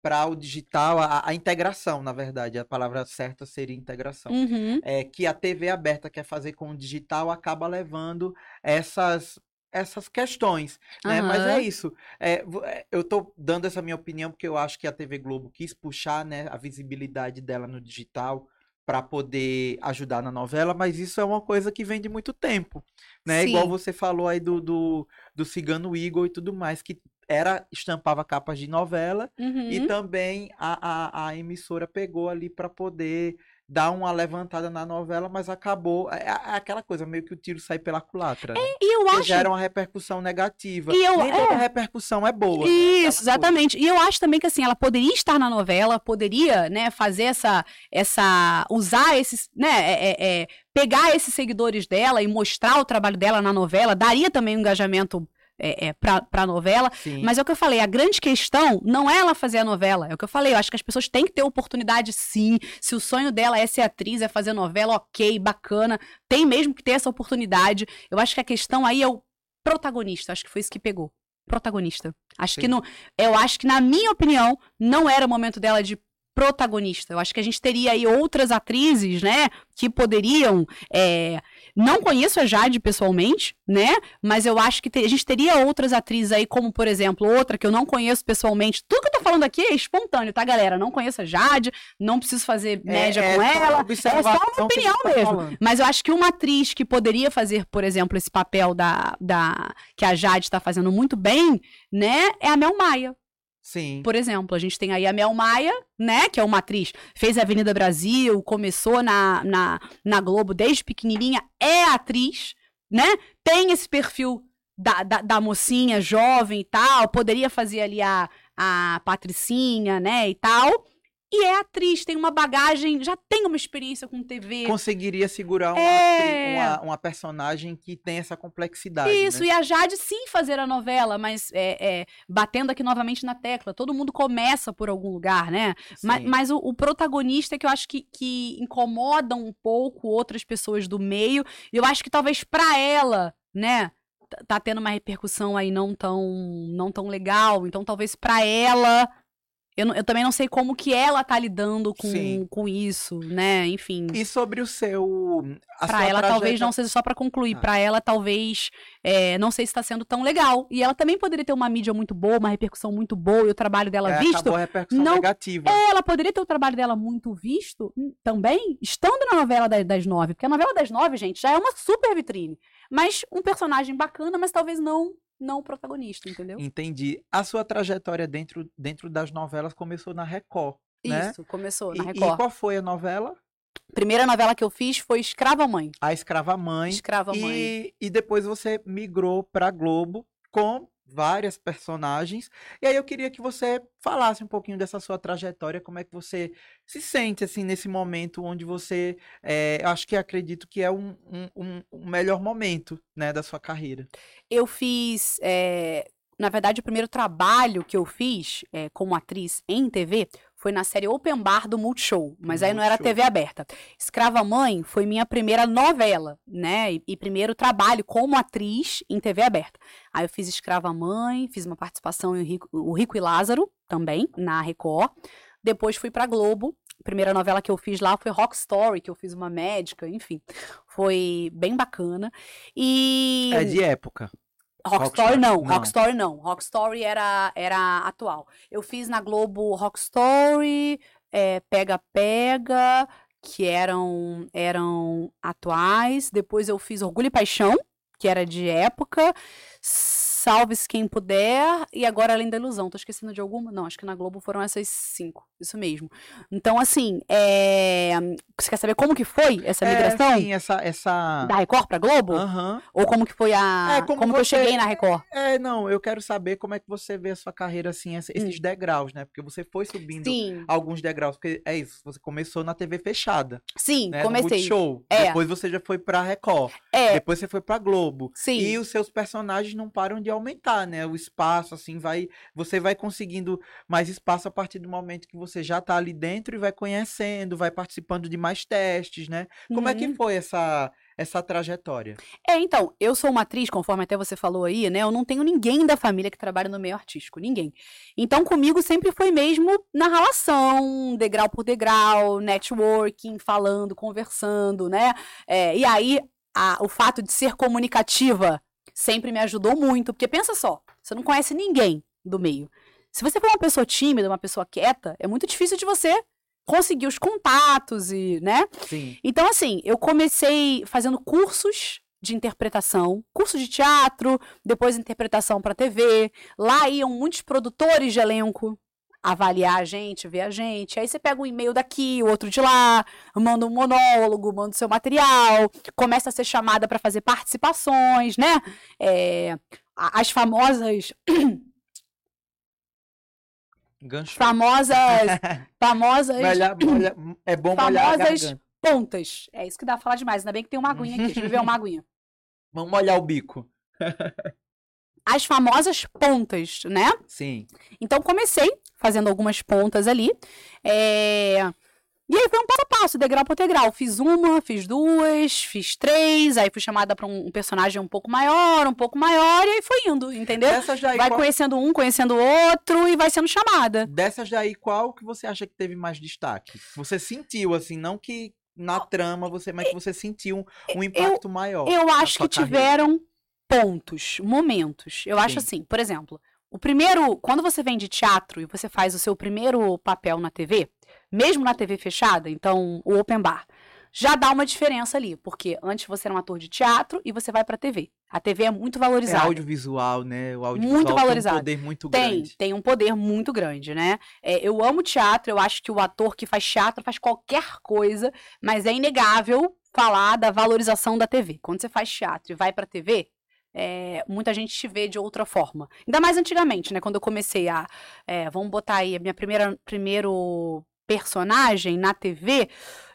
para o digital, a, a integração, na verdade, a palavra certa seria integração. Uhum. É que a TV aberta quer fazer com o digital acaba levando essas essas questões, né? Mas é isso. É, é, eu tô dando essa minha opinião porque eu acho que a TV Globo quis puxar, né, a visibilidade dela no digital para poder ajudar na novela, mas isso é uma coisa que vem de muito tempo, né? Igual Sim. você falou aí do, do, do Cigano Igor e tudo mais, que era estampava capas de novela Uhum. e também a, a, a emissora pegou ali para poder dar uma levantada na novela, mas acabou. É, é aquela coisa, meio que o tiro sai pela culatra. né? E eu Que acho. gera uma repercussão negativa. E eu- Nem toda é. repercussão é boa. né? Isso, coisa. exatamente. E eu acho também que assim, ela poderia estar na novela, poderia, né, fazer essa, essa, usar esses, né, é, é, é, pegar esses seguidores dela e mostrar o trabalho dela na novela, daria também um engajamento é, é, pra, pra novela. Sim. Mas é o que eu falei, a grande questão não é ela fazer a novela, é o que eu falei, eu acho que as pessoas têm que ter oportunidade sim, se o sonho dela é ser atriz, é fazer novela, ok, bacana, tem mesmo que ter essa oportunidade. Eu acho que a questão aí é o protagonista, acho que foi isso que pegou. Protagonista. Acho que Sim. não, eu acho que na minha opinião não era o momento dela de protagonista. Eu acho que a gente teria aí outras atrizes, né, que poderiam. é, Não conheço a Jade pessoalmente, né? Mas eu acho que te- a gente teria outras atrizes aí, como por exemplo, outra que eu não conheço pessoalmente. Tudo que eu tô falando aqui é espontâneo, tá, galera? Não conheço a Jade, não preciso fazer média é com só ela. É só uma opinião tá mesmo. falando. Mas eu acho que uma atriz que poderia fazer, por exemplo, esse papel da, da que a Jade está fazendo muito bem, né, é a Mel Maia. Sim. Por exemplo, a gente tem aí a Mel Maia, né, que é uma atriz, fez Avenida Brasil, começou na, na, na Globo desde pequenininha, é atriz, né, tem esse perfil da, da, da mocinha jovem e tal, poderia fazer ali a, a Patricinha, né, e tal. E é atriz, tem uma bagagem, já tem uma experiência com TV. Conseguiria segurar uma, É. uma, uma personagem que tem essa complexidade. Isso, né? e a Jade sim fazer a novela, mas é, é, batendo aqui novamente na tecla. Todo mundo começa por algum lugar, né? Sim. Mas, o, o protagonista é que eu acho que, que incomoda um pouco outras pessoas do meio. E eu acho que talvez pra ela, né? Tá tendo uma repercussão aí não tão, não tão legal. Então, talvez pra ela. Eu, eu também não sei como que ela tá lidando com, Sim. com isso, né? Enfim. E sobre o seu. A Pra ela, talvez não seja só pra concluir. Ah. Pra ela, talvez, é, não sei se tá sendo tão legal. E ela também poderia ter uma mídia muito boa, uma repercussão muito boa, e o trabalho dela É, visto. a repercussão não- negativa. É, ela poderia ter o trabalho dela muito visto hum, também, estando na novela da- das nove. Porque a novela das nove, gente, já é uma super vitrine. Mas um personagem bacana, mas talvez não, não o protagonista, entendeu? Entendi. A sua trajetória dentro, dentro das novelas começou na Record. né? Isso, começou E, na e Record. qual foi a novela? Primeira novela que eu fiz foi Escrava Mãe. A Escrava Mãe. Escrava Mãe. E, e depois você migrou pra Globo com várias personagens. E aí eu queria que você falasse um pouquinho dessa sua trajetória, como é que você se sente assim nesse momento onde você, é, acho que acredito que é um, um, um- melhor momento, né, da sua carreira. Eu fiz. é, na verdade, o primeiro trabalho que eu fiz é, como atriz em TV foi na série Open Bar do Multishow, mas aí não era. TV aberta. Escrava Mãe foi minha primeira novela, né? E, e primeiro trabalho como atriz em TV aberta. Aí eu fiz Escrava Mãe, fiz uma participação em o Rico, o Rico e Lázaro, também, na Record. Depois fui pra Globo. A primeira novela que eu fiz lá foi Rock Story, que eu fiz uma médica, enfim. Foi bem bacana. E. É de época. Rock, Rock não, não. Rock Story não. Rock Story era, era atual. Eu fiz na Globo Rock Story, é, Pega Pega, que eram, eram atuais. Depois eu fiz Orgulho e Paixão, que era de época. Salve-se quem puder. E agora Além da Ilusão. Tô esquecendo de alguma? Não, acho que na Globo foram essas cinco. Isso mesmo. Então, assim, é... você quer saber como que foi essa migração? É, sim, essa essa Da Record pra Globo? Aham. Ou como que foi a. É, como como que eu você- cheguei na Record? É, não, eu quero saber como é que você vê a sua carreira assim, esse- esses Hum. degraus, né? Porque você foi subindo Sim, alguns degraus, porque é isso, você começou na TV fechada, sim, né? comecei. No Multishow. É. Depois você já foi pra Record. É, Depois você foi pra Globo. sim. E os seus personagens não param de aumentar, né? O espaço, assim, vai. Você vai conseguindo mais espaço a partir do momento que você já tá ali dentro e vai conhecendo, vai participando de mais testes, né? Como é que Uhum. foi essa, essa trajetória? É, então, eu sou uma atriz, conforme até você falou aí, né? Eu não tenho ninguém da família que trabalha no meio artístico, ninguém. Então, comigo sempre foi mesmo na relação, degrau por degrau, networking, falando, conversando, né? É, e aí, a- o fato de ser comunicativa sempre me ajudou muito, porque pensa só, você não conhece ninguém do meio. Se você for uma pessoa tímida, uma pessoa quieta, é muito difícil de você conseguir os contatos e, né? Sim. Então, assim, eu comecei fazendo cursos de interpretação, curso de teatro, depois interpretação para TV. Lá iam muitos produtores de elenco avaliar a gente, ver a gente. Aí você pega um e-mail daqui, o outro de lá, manda um monólogo, manda o seu material, começa a ser chamada para fazer participações, né? É, as famosas, Gancho. famosas, *laughs* famosas Molhar- molhar- é bom famosas pontas. É isso que dá pra falar demais. Ainda bem que tem uma aguinha aqui. Deixa eu beber uma aguinha. Vamos molhar o bico. *laughs* As famosas pontas, né? Sim. Então comecei fazendo algumas pontas ali. é, E aí foi um passo a passo, degrau por degrau. Fiz uma, fiz duas, fiz três, aí fui chamada pra um personagem um pouco maior, um pouco maior, e aí foi indo, entendeu? Dessas daí, Vai qual, conhecendo um, conhecendo o outro e vai sendo chamada. dessas daí, qual que você acha que teve mais destaque? Você sentiu, assim, não que na trama você, mas que você sentiu um, um impacto maior. Eu acho que carreira. tiveram pontos, momentos. Eu acho Sim. assim, por exemplo, o primeiro, quando você vem de teatro e você faz o seu primeiro papel na TV, mesmo na TV fechada, então o open bar, já dá uma diferença ali, porque antes você era um ator de teatro e você vai pra TV. A TV é muito É valorizada. audiovisual, né? O audiovisual Muito tem valorizado. um poder muito Tem, grande. tem um poder muito grande, né? É, eu amo teatro, eu acho que o ator que faz teatro faz qualquer coisa, mas é inegável falar da valorização da TV. Quando você faz teatro e vai pra TV, é, muita gente te vê de outra forma. Ainda mais antigamente, né? Quando eu comecei a. É, vamos botar aí a minha primeira primeiro personagem na TV.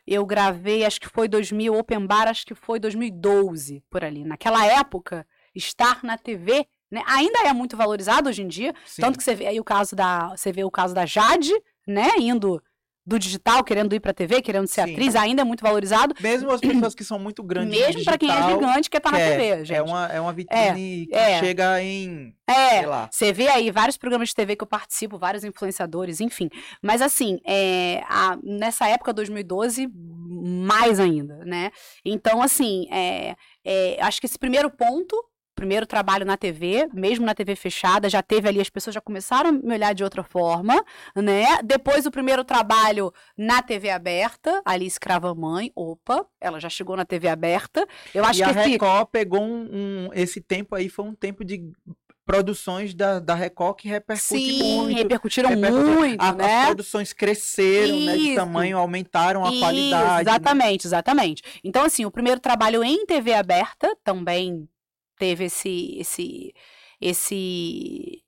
Eu gravei, acho que foi 2000, Open Bar, acho que foi 2012, por ali. Naquela época, estar na TV né, ainda é muito valorizado hoje em dia. Sim. Tanto que você vê aí o caso da. Você vê o caso da Jade, né? Indo do digital, querendo ir pra TV, querendo ser Sim. atriz, ainda é muito valorizado. Mesmo as pessoas que são muito grandes Mesmo para quem é gigante, quer estar tá na TV, é, gente. É uma, é uma vitrine é, que é. chega em... É, você vê aí vários programas de TV que eu participo, vários influenciadores, enfim. Mas assim, é, a, nessa época, 2012, mais ainda, né? Então, assim, é, é, acho que esse primeiro ponto primeiro trabalho na TV, mesmo na TV fechada, já teve ali, as pessoas já começaram a me olhar de outra forma, né? Depois o primeiro trabalho na TV aberta, ali Escrava Mãe, opa, ela já chegou na TV aberta. Eu acho e que a Record pegou um, um, esse tempo aí foi um tempo de produções da, da Record que repercutem Sim, muito. repercutiram muito, a, né? As produções cresceram, Isso. né, de tamanho, aumentaram a Isso, qualidade. Né? Exatamente, né? exatamente. Então, assim, o primeiro trabalho em TV aberta, também teve esse esse esse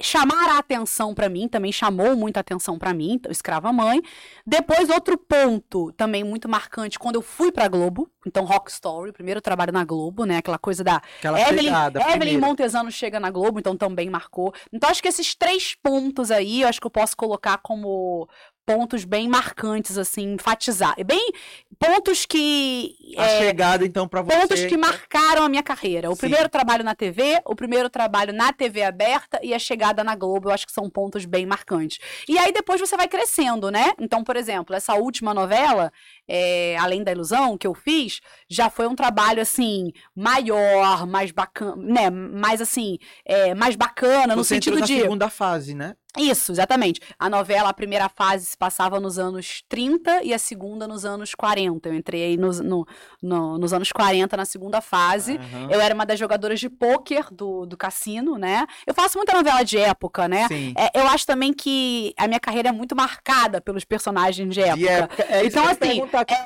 chamar a atenção para mim, também chamou muita atenção para mim, então, Escrava Mãe. Depois outro ponto também muito marcante quando eu fui para Globo, então Rock Story, primeiro trabalho na Globo, né, aquela coisa da aquela Evelyn, pegada, Evelyn Montesano chega na Globo, então também marcou. Então acho que esses três pontos aí, eu acho que eu posso colocar como pontos bem marcantes, assim, enfatizar. Bem, pontos que. A é, chegada, então, para você. Pontos que marcaram a minha carreira. O Sim. primeiro trabalho na TV, o primeiro trabalho na TV aberta e a chegada na Globo, eu acho que são pontos bem marcantes. E aí depois você vai crescendo, né? Então, por exemplo, essa última novela, é, Além da Ilusão, que eu fiz, já foi um trabalho, assim, maior, mais bacana, né? Mais assim, é, mais bacana, você no sentido de. segunda fase, né? Isso, exatamente. A novela, a primeira fase se passava nos anos 30 e a segunda nos anos 40. Eu entrei aí nos, no, no, nos anos 40 na segunda fase. Uhum. Eu era uma das jogadoras de pôquer do, do cassino, né? Eu faço muita novela de época, né? Sim. É, eu acho também que a minha carreira é muito marcada pelos personagens de época. De época. É, então, assim.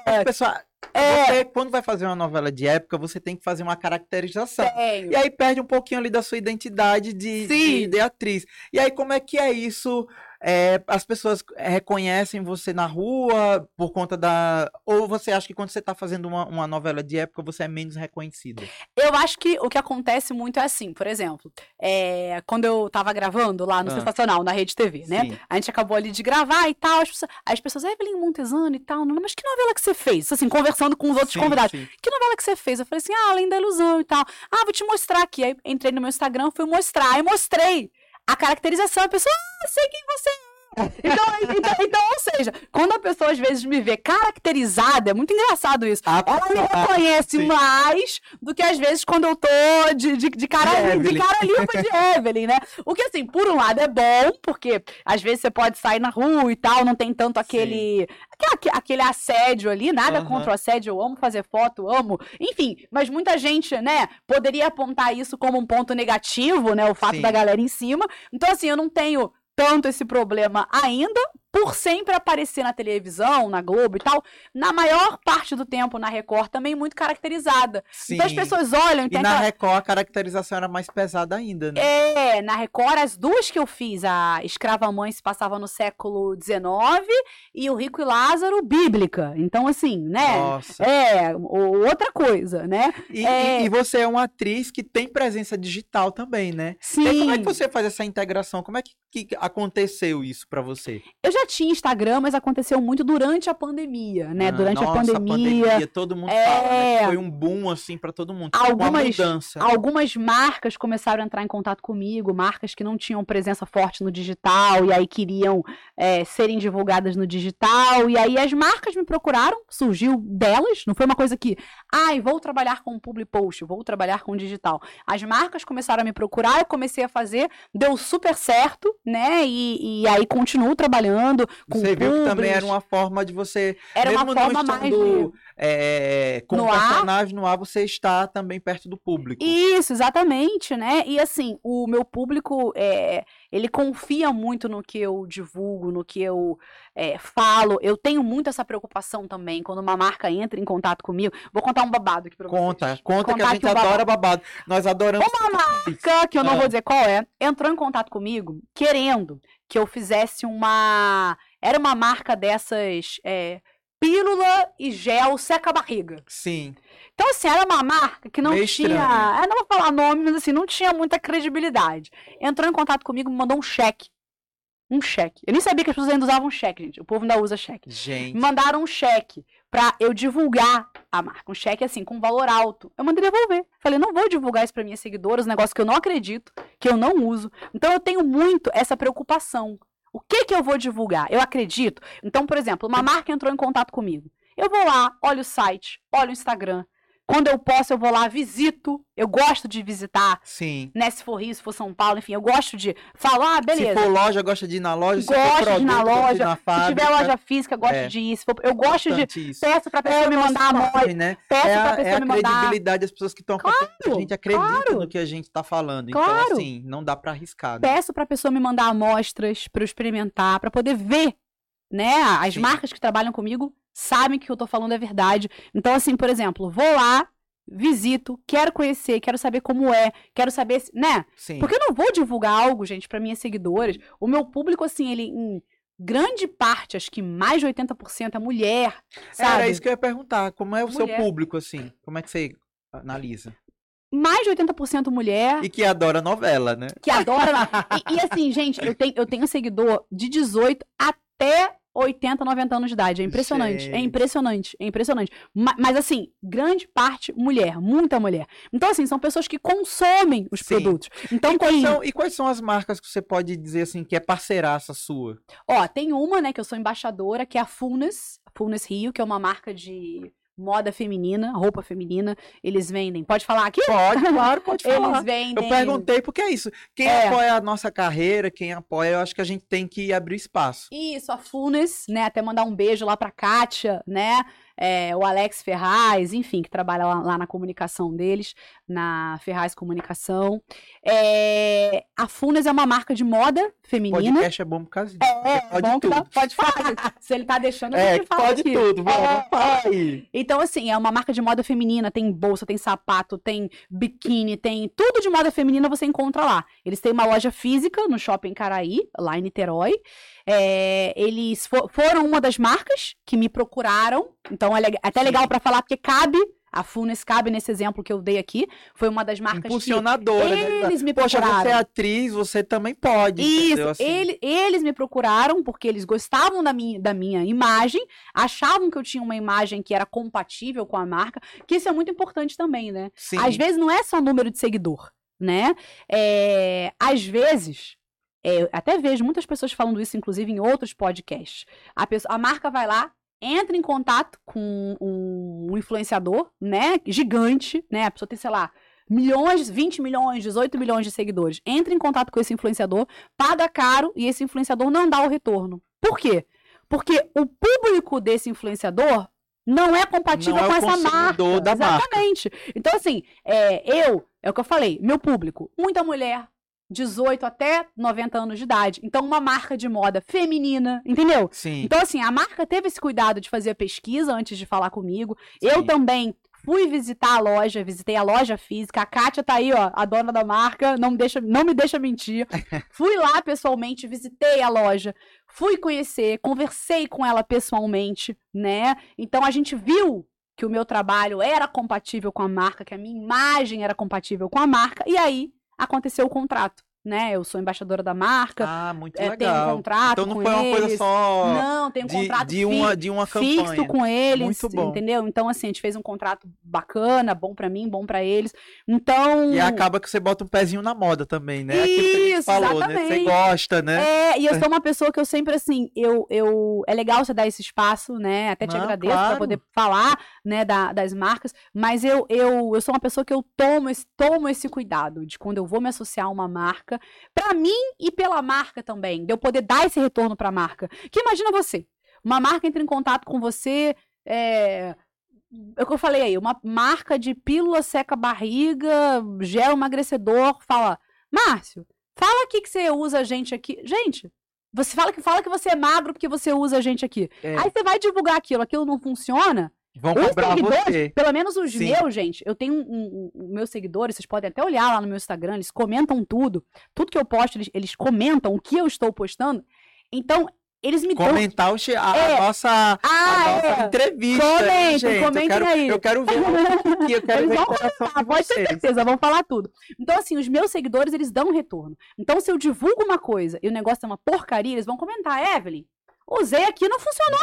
É, pessoa, é. Você, quando vai fazer uma novela de época, você tem que fazer uma caracterização. Tenho. E aí perde um pouquinho ali da sua identidade de, de, de atriz. E aí, como é que é isso? É, as pessoas reconhecem você na rua por conta da. Ou você acha que quando você está fazendo uma, uma, novela de época, você é menos reconhecida? Eu acho que o que acontece muito é assim, por exemplo, é, quando eu estava gravando lá no ah. Sensacional, na Rede TV, né? Sim. A gente acabou ali de gravar e tal, as pessoas, as pessoas Evelyn Montesano e tal, não, mas que novela que você fez? Assim, conversando com os outros sim, convidados. Sim. Que novela que você fez? Eu falei assim, ah, Além da Ilusão e tal. Ah, vou te mostrar aqui. Aí entrei no meu Instagram, fui mostrar, aí mostrei a caracterização, a pessoa, ah, sei quem você é. Então, então, então, ou seja, quando a pessoa às vezes me vê caracterizada, é muito engraçado isso. Ah, ela me reconhece sim. mais do que às vezes quando eu tô de, de, de cara, de, de cara limpa de Evelyn, né? O que, assim, por um lado é bom, porque às vezes você pode sair na rua e tal, não tem tanto aquele. Aquele, aquele assédio ali, nada uhum. contra o assédio, eu amo fazer foto, amo. Enfim, mas muita gente, né, poderia apontar isso como um ponto negativo, né? O fato sim. da galera em cima. Então, assim, eu não tenho tanto esse problema ainda, por sempre aparecer na televisão, na Globo e tal, na maior parte do tempo na Record também muito caracterizada. Sim. Então as pessoas olham... E, na Record a caracterização era mais pesada ainda, né? É, na Record as duas que eu fiz, a Escrava Mãe se passava no século XIX e o Rico e Lázaro, bíblica. Então assim, né? Nossa. É, outra coisa, né? E, é... e, e você é uma atriz que tem presença digital também, né? Sim. E como é que você faz essa integração? Como é que, que aconteceu isso para você? Eu já tinha Instagram, mas aconteceu muito durante a pandemia, né? Ah, durante nossa, a pandemia. pandemia. Todo mundo é... fala, né? Foi um boom, assim, para todo mundo. Algumas, mudança. algumas marcas começaram a entrar em contato comigo, marcas que não tinham presença forte no digital, e aí queriam é, serem divulgadas no digital. E aí as marcas me procuraram, surgiu delas, não foi uma coisa que, ai, vou trabalhar com public post, vou trabalhar com digital. As marcas começaram a me procurar, eu comecei a fazer, deu super certo, né? E, e aí continuo trabalhando falando com Você viu que também era uma forma de você. Era uma mesmo não forma mais estando, de... é, com No o ar. personagem no ar, você está também perto do público. Isso, exatamente, né? E assim, o meu público, é, ele confia muito no que eu divulgo, no que eu é, falo. Eu tenho muito essa preocupação também, quando uma marca entra em contato comigo. Vou contar um babado aqui pra Conta, vocês. conta que a gente aqui o adora babado. Nós adoramos. Uma marca, que eu não Ah. vou dizer qual é, entrou em contato comigo querendo que eu fizesse uma. Era uma marca dessas. é, pílula e gel seca-barriga. Sim. Então, assim, era uma marca que não Meio tinha. Eu não vou falar nome, mas assim, não tinha muita credibilidade. Entrou em contato comigo me mandou um cheque. Um cheque. Eu nem sabia que as pessoas ainda usavam cheque, gente. O povo ainda usa cheque. Gente. Me mandaram um cheque pra eu divulgar a marca. Um cheque, assim, com valor alto. Eu mandei devolver. Falei, não vou divulgar isso pra minhas seguidoras, um negócio que eu não acredito, que eu não uso. Então, eu tenho muito essa preocupação. O que que eu vou divulgar? Eu acredito. Então, por exemplo, uma marca entrou em contato comigo. Eu vou lá, olho o site, olho o Instagram. Quando eu posso, eu vou lá, visito. Eu gosto de visitar, Sim. né? Se for Rio, se for São Paulo, enfim, eu gosto de falar, ah, beleza. Se for loja, gosta de ir na loja. Se for Gosto de ir produto, na loja. na Se fábrica. tiver loja física, gosto É. de ir. Se for- eu gosto de. Isso. Peço pra pessoa É me mandar a imagem, né? Peço é pra a, é pessoa a me mandar. credibilidade das pessoas que estão acompanhando. A Claro, gente acredita claro. no que a gente está falando. Claro. Então, assim, não dá para arriscar. Né? Peço pra pessoa me mandar amostras pra eu experimentar, pra poder ver, né? As Sim. marcas que trabalham comigo sabem que o que eu tô falando é verdade. Então, assim, por exemplo, vou lá, visito, quero conhecer, quero saber como é, quero saber, se- né? Sim. Porque eu não vou divulgar algo, gente, pra minhas seguidoras. O meu público, assim, ele em grande parte, acho que mais de 80% é mulher, sabe? Era isso que eu ia perguntar. Como é o seu Mulher. público, assim? Como é que você analisa? Mais de 80% mulher. E que adora novela, né? que adora. e, e assim, gente, eu tenho, eu tenho seguidor de 18 até 80, 90 anos de idade. É impressionante. É Gente. impressionante. É impressionante. Ma- Mas, assim, grande parte mulher, muita mulher. Então, assim, são pessoas que consomem os Sim. produtos. Então, e, quais tem. são, e quais são as marcas que você pode dizer, assim, que é parceiraça sua? Ó, tem uma, né, que eu sou embaixadora, que é a Fullness, Fullness Rio, que é uma marca de moda feminina, roupa feminina. Eles vendem. Pode falar aqui? Pode, *laughs* claro, pode Eles falar. vendem. Eu perguntei porque é isso. Quem É. apoia a nossa carreira, quem apoia, eu acho que a gente tem que abrir espaço. Isso, a Funes, né? Até mandar um beijo lá pra Kátia, né? É, o Alex Ferraz, enfim, que trabalha lá, lá na comunicação deles, na Ferraz Comunicação. É, a Funes é uma marca de moda feminina. Podcast é bom por causa disso. É, pode bom que tudo. pode falar. Se ele tá deixando, É, fala pode aqui. tudo. Vamos, É. Então, assim, é uma marca de moda feminina, tem bolsa, tem sapato, tem biquíni, tem tudo de moda feminina você encontra lá. Eles têm uma loja física no Shopping Caraí, lá em Niterói. É, eles fo- foram uma das marcas que me procuraram, então é leg- até legal pra falar, porque cabe, a Funes cabe nesse exemplo que eu dei aqui, foi uma das marcas que Impulsionadora, né? eles me Poxa, procuraram. você é atriz, você também pode. Isso? Assim, ele- eles me procuraram porque eles gostavam da minha, da minha imagem, achavam que eu tinha uma imagem que era compatível com a marca, que isso é muito importante também, né? sim. Às vezes não é só número de seguidor, né? É, às vezes, é, eu até vejo muitas pessoas falando isso, inclusive em outros podcasts. A, pessoa- a marca vai lá, entra em contato com um influenciador, né? Gigante, né? A pessoa tem, sei lá, milhões, 20 milhões, 18 milhões de seguidores. Entra em contato com esse influenciador, paga caro e esse influenciador não dá o retorno. Por quê? Porque o público desse influenciador não é compatível Não é com essa marca. da marca. Exatamente. Então, assim, é, eu, é o que eu falei, meu público, muita mulher, 18 até 90 anos de idade. Então, uma marca de moda feminina, entendeu? Sim. Então, assim, a marca teve esse cuidado de fazer a pesquisa antes de falar comigo. Sim. Eu também fui visitar a loja, visitei a loja física. A Kátia tá aí, ó, a dona da marca, não me deixa, não me deixa mentir. *laughs* fui lá pessoalmente, visitei a loja, fui conhecer, conversei com ela pessoalmente, né? Então a gente viu que o meu trabalho era compatível com a marca, que a minha imagem era compatível com a marca, e aí aconteceu o contrato, né? Eu sou embaixadora da marca, Ah, muito é, tenho um legal. contrato Então não com foi uma coisa eles. só Não, tem um de, contrato de uma, de uma campanha. fixo com eles, Muito bom. entendeu? Então assim, a gente fez um contrato bacana, bom pra mim, bom pra eles. Então, E acaba que você bota um pezinho na moda também, né? Aquilo que a gente falou, né? Você gosta, né? É, e eu sou uma pessoa que eu sempre, assim, eu, eu é legal você dar esse espaço, né? Até te Não, agradeço claro. pra poder falar, né, da- das marcas, mas eu, eu, eu sou uma pessoa que eu tomo esse, tomo esse cuidado de quando eu vou me associar a uma marca, marca, pra mim e pela marca também, de eu poder dar esse retorno pra marca. Que imagina você, uma marca entra em contato com você, é, é o que eu falei aí, uma marca de pílula seca barriga, gel emagrecedor, fala, Márcio, fala aqui que você usa a gente aqui. Gente, você fala que fala que você é magro porque você usa a gente aqui. É. Aí você vai divulgar aquilo, aquilo não funciona. Vão Os cobrar seguidores, você. pelo menos os Sim. meus, gente, eu tenho um, um- um- meus seguidores, vocês podem até olhar lá no meu Instagram, eles comentam tudo. Tudo que eu posto, eles, eles comentam o que eu estou postando. Então, eles me dão. Comentar o che- a, É. nossa, a Ah, nossa é. entrevista. Comentem, gente. comentem eu quero, aí. Eu quero ver *laughs* o que eu quero Eles ver vão o Ah, de pode ter certeza, vão falar tudo. Então, assim, os meus seguidores, eles dão um retorno. Então, se eu divulgo uma coisa e o negócio é uma porcaria, eles vão comentar, Evelyn, usei aqui, não funcionou,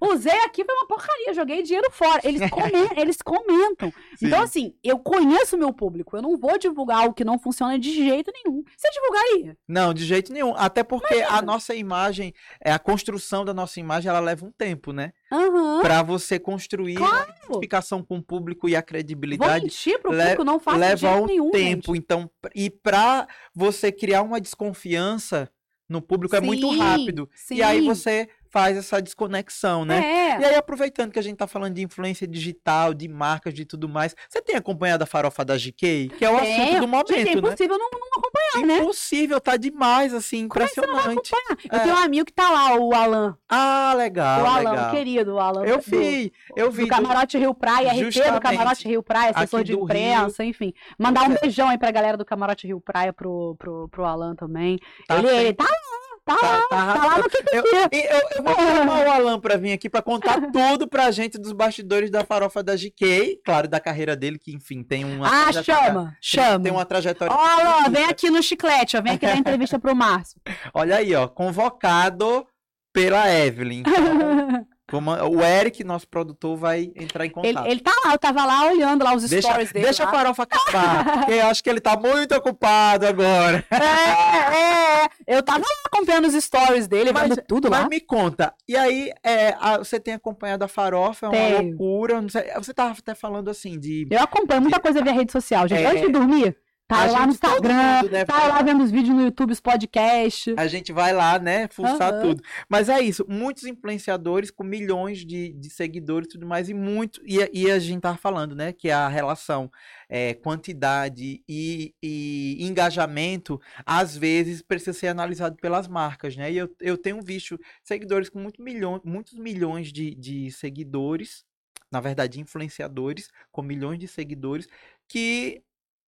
não. *laughs* Usei aqui, foi uma porcaria, joguei dinheiro fora. Eles, *laughs* comen- eles comentam. Sim. Então, assim, eu conheço o meu público. Eu não vou divulgar algo que não funciona de jeito nenhum. Você divulgaria? Não, de jeito nenhum. Até porque Imagina. a nossa imagem, é a construção da nossa imagem, ela leva um tempo, né? Aham. Pra você construir Claro. uma identificação com o público e a Vou credibilidade mentir pro público, não de leva jeito um nenhum, tempo. gente. Então, e pra você criar uma desconfiança no público é muito Sim, rápido. E aí sim. você faz essa desconexão, né? É. E aí, aproveitando que a gente tá falando de influência digital, de marcas, de tudo mais, você tem acompanhado a farofa da GK? Que é o assunto Tenho. do momento, Gente, é né? impossível não, não acompanhar, né? Impossível, tá demais, assim, é impressionante. acompanhar? Eu É. tenho um amigo que tá lá, o Alan. Ah, legal, o Alan, legal. querido, o Alan. Eu do- vi, eu vi. Do Camarote Rio Praia, RT do. Camarote Rio Praia, assessor de do imprensa, enfim. Mandar um é. beijão aí pra galera do Camarote Rio Praia, pro, pro, pro Alan também. Tá ele, ele tá lá, tá, lá, tá, tá lá no que Eu, eu, eu vou *laughs* chamar o Alan pra vir aqui pra contar *laughs* tudo pra gente dos bastidores da farofa da GK, claro, da carreira dele, que enfim, tem uma Ah, chama, chama. Tem uma trajetória. Ó, Alan, vem aqui no chiclete, ó, vem aqui dar entrevista pro Márcio. *laughs* Olha aí, ó, convocado pela Evelyn. Então, o Eric, nosso produtor, vai entrar em ele, contato. ele tá lá, eu tava lá olhando lá os Deixa, stories dele. deixa a lá. farofa acabar, porque eu acho que ele tá muito ocupado agora. *laughs* É, é, eu tava lá acompanhando os stories dele, Mas- vendo tudo lá. Mas me conta, e aí, é, a- você tem acompanhado a farofa, é uma Tenho. loucura, sei, você tava até falando assim, de... Eu acompanho muita coisa via rede social, gente. É. Antes de dormir, tá A lá no todo Instagram, mundo, né, tá lá vendo os vídeos no YouTube, os podcasts. A gente vai lá, né, fuçar Aham. tudo. Mas é isso, muitos influenciadores com milhões de, de seguidores e tudo mais, e muito. E, a- e a gente tava falando, né, que a relação é, quantidade e, e engajamento, às vezes, precisa ser analisado pelas marcas, né? E eu, eu tenho visto seguidores com muito milhões, muitos milhões de, de seguidores, na verdade, influenciadores com milhões de seguidores, que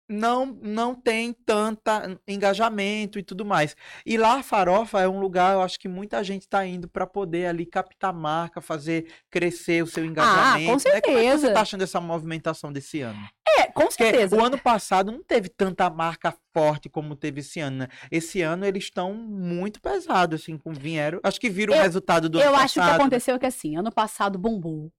não não tem tanta engajamento e tudo mais. E lá a Farofa é um lugar, eu acho que muita gente está indo para poder ali captar marca, fazer crescer o seu engajamento. né? Como é que certeza. você tá achando essa movimentação desse ano? É, com Porque certeza. o ano passado não teve tanta marca forte como teve esse ano, né? Esse ano eles estão muito pesados, assim, com vieram. Acho que viram o Eu- resultado do Eu ano acho que passado. aconteceu é que assim, ano passado bombou.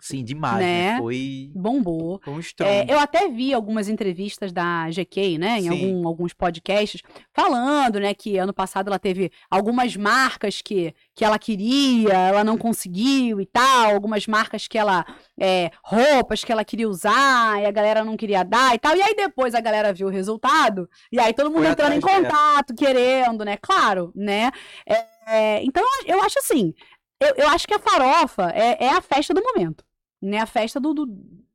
Sim, demais, né? né? Foi, Bombou. foi um. É, eu até vi algumas entrevistas da GK, né, em algum- alguns podcasts, falando, né, que ano passado ela teve algumas marcas que, que ela queria, ela não conseguiu e tal, algumas marcas que ela, é, roupas que ela queria usar e a galera não queria dar e tal, e aí depois a galera viu o resultado, e aí todo mundo Foi entrando em atrás contato, querendo, né, claro, né, é, então eu acho assim, eu, eu acho que a farofa é, é a festa do momento, né, a festa do... do-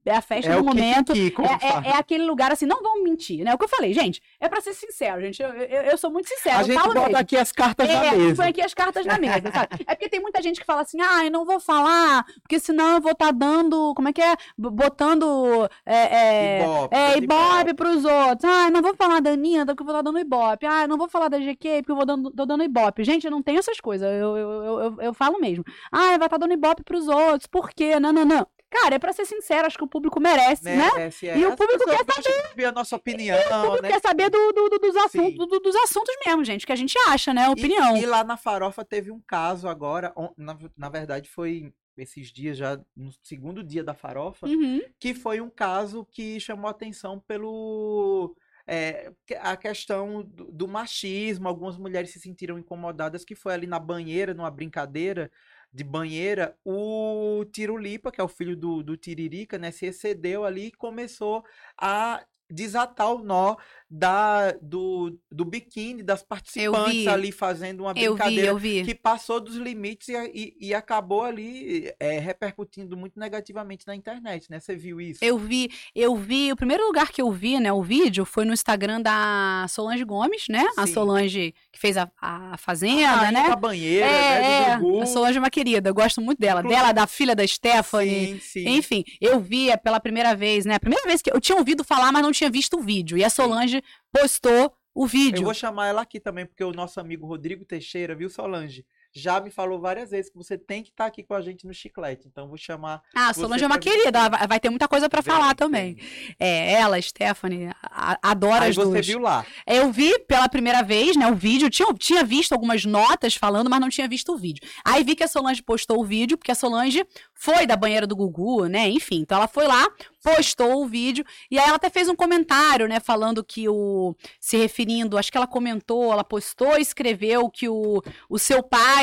é a festa é do momento, como é, fala. é, é aquele lugar assim, não vamos mentir, né? O que eu falei, gente, é pra ser sincero, gente. Eu, eu, eu sou muito sincera. A gente bota mesmo. aqui as cartas na É, mesa. põe aqui as cartas na mesa, sabe? É porque tem muita gente que fala assim, ah, eu não vou falar, porque senão eu vou estar dando, como é que é? Botando é, é, Ibope, é, ibope pros outros. Ah, eu não vou falar da Anitta, porque eu vou estar dando ibope. Ah, eu não vou falar da GQ, porque eu vou dando, tô dando ibope. Gente, eu não tenho essas coisas, eu, eu, eu, eu, eu falo mesmo. Ah, vai estar dando ibope pros outros, por quê? Não, não, não. Cara, é pra ser sincero, acho que o público merece, né? Merece, é. E o público quer ouvir a nossa opinião, O público né? quer saber do, do- do- dos, assuntos, do- dos assuntos mesmo, gente, que a gente acha, né? E- Opinião. E, lá na Farofa teve um caso agora, na, na verdade foi esses dias já, no segundo dia da Farofa, Uhum. que foi um caso que chamou atenção pelo é, a questão do, do machismo. Algumas mulheres se sentiram incomodadas, que foi ali na banheira, numa brincadeira de banheira, o Tirulipa, que é o filho do, do Tiririca, né, se excedeu ali e começou a desatar o nó da, do, do biquíni das participantes ali fazendo uma Eu vi, brincadeira eu vi. que passou dos limites e, e, e acabou ali é, repercutindo muito negativamente na internet, né? Você viu isso? Eu vi, eu vi, o primeiro lugar que eu vi, né, o vídeo foi no Instagram da Solange Gomes, né? A Sim. Solange que fez a, a Fazenda, Rainha né? da banheira, É, né? é, Do Gugu. a Solange é uma querida, eu gosto muito dela. Dela, da filha da Stephanie. Sim, sim. Enfim, eu vi é pela primeira vez, né? A primeira vez que eu tinha ouvido falar, mas não tinha visto o vídeo. E a Solange postou o Eu vídeo. vou chamar ela aqui também, porque o nosso amigo Rodrigo Teixeira, viu, Solange? Já me falou várias vezes que você tem que estar aqui com a gente no chiclete. Então vou chamar. Ah, a você Solange é uma querida, ela vai, ter muita coisa Vem, falar também. É, ela, Stephanie, a- adora Aí as você duas. viu lá. Eu vi pela primeira vez, né, o vídeo. Tinha, tinha visto algumas notas falando, mas não tinha visto o vídeo. Aí vi que a Solange postou o vídeo, porque a Solange foi da banheira do Gugu, né? Enfim, então ela foi lá, postou o vídeo. E aí ela até fez um comentário, né? Falando que o. Se referindo, acho que ela comentou, ela postou e escreveu que o, o seu pai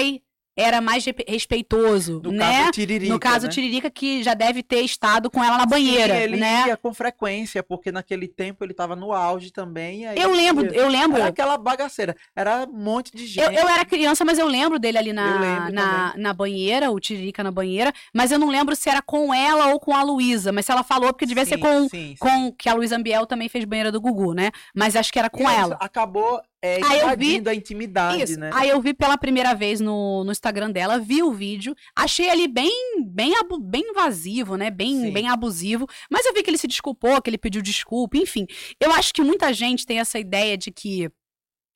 era mais re- respeitoso, No né? caso, Tiririca. no caso, né? o Tiririca, que já deve ter estado com ela na banheira, Sim, ele né? ia com frequência, porque naquele tempo ele tava no auge também. e Eu lembro, eu lembro. Era aquela bagaceira. Era um monte de gente. Eu, eu era criança, mas eu lembro dele ali na, na, na banheira, o Tiririca na banheira, mas eu não lembro se era com ela ou com a Luísa. Mas se ela falou, porque devia ser Sim, com, sim, com. Que a Luísa Ambiel também fez banheira do Gugu, né? Mas acho que era E com aí ela. Acabou é, eu vi- invadindo a intimidade, Isso. né? Aí eu vi pela primeira vez no, no Instagram dela, vi o vídeo, achei ali bem bem, abu- bem invasivo, né? Bem, Sim. bem abusivo. Mas eu vi que ele se desculpou, que ele pediu desculpa, enfim. Eu acho que muita gente tem essa ideia de que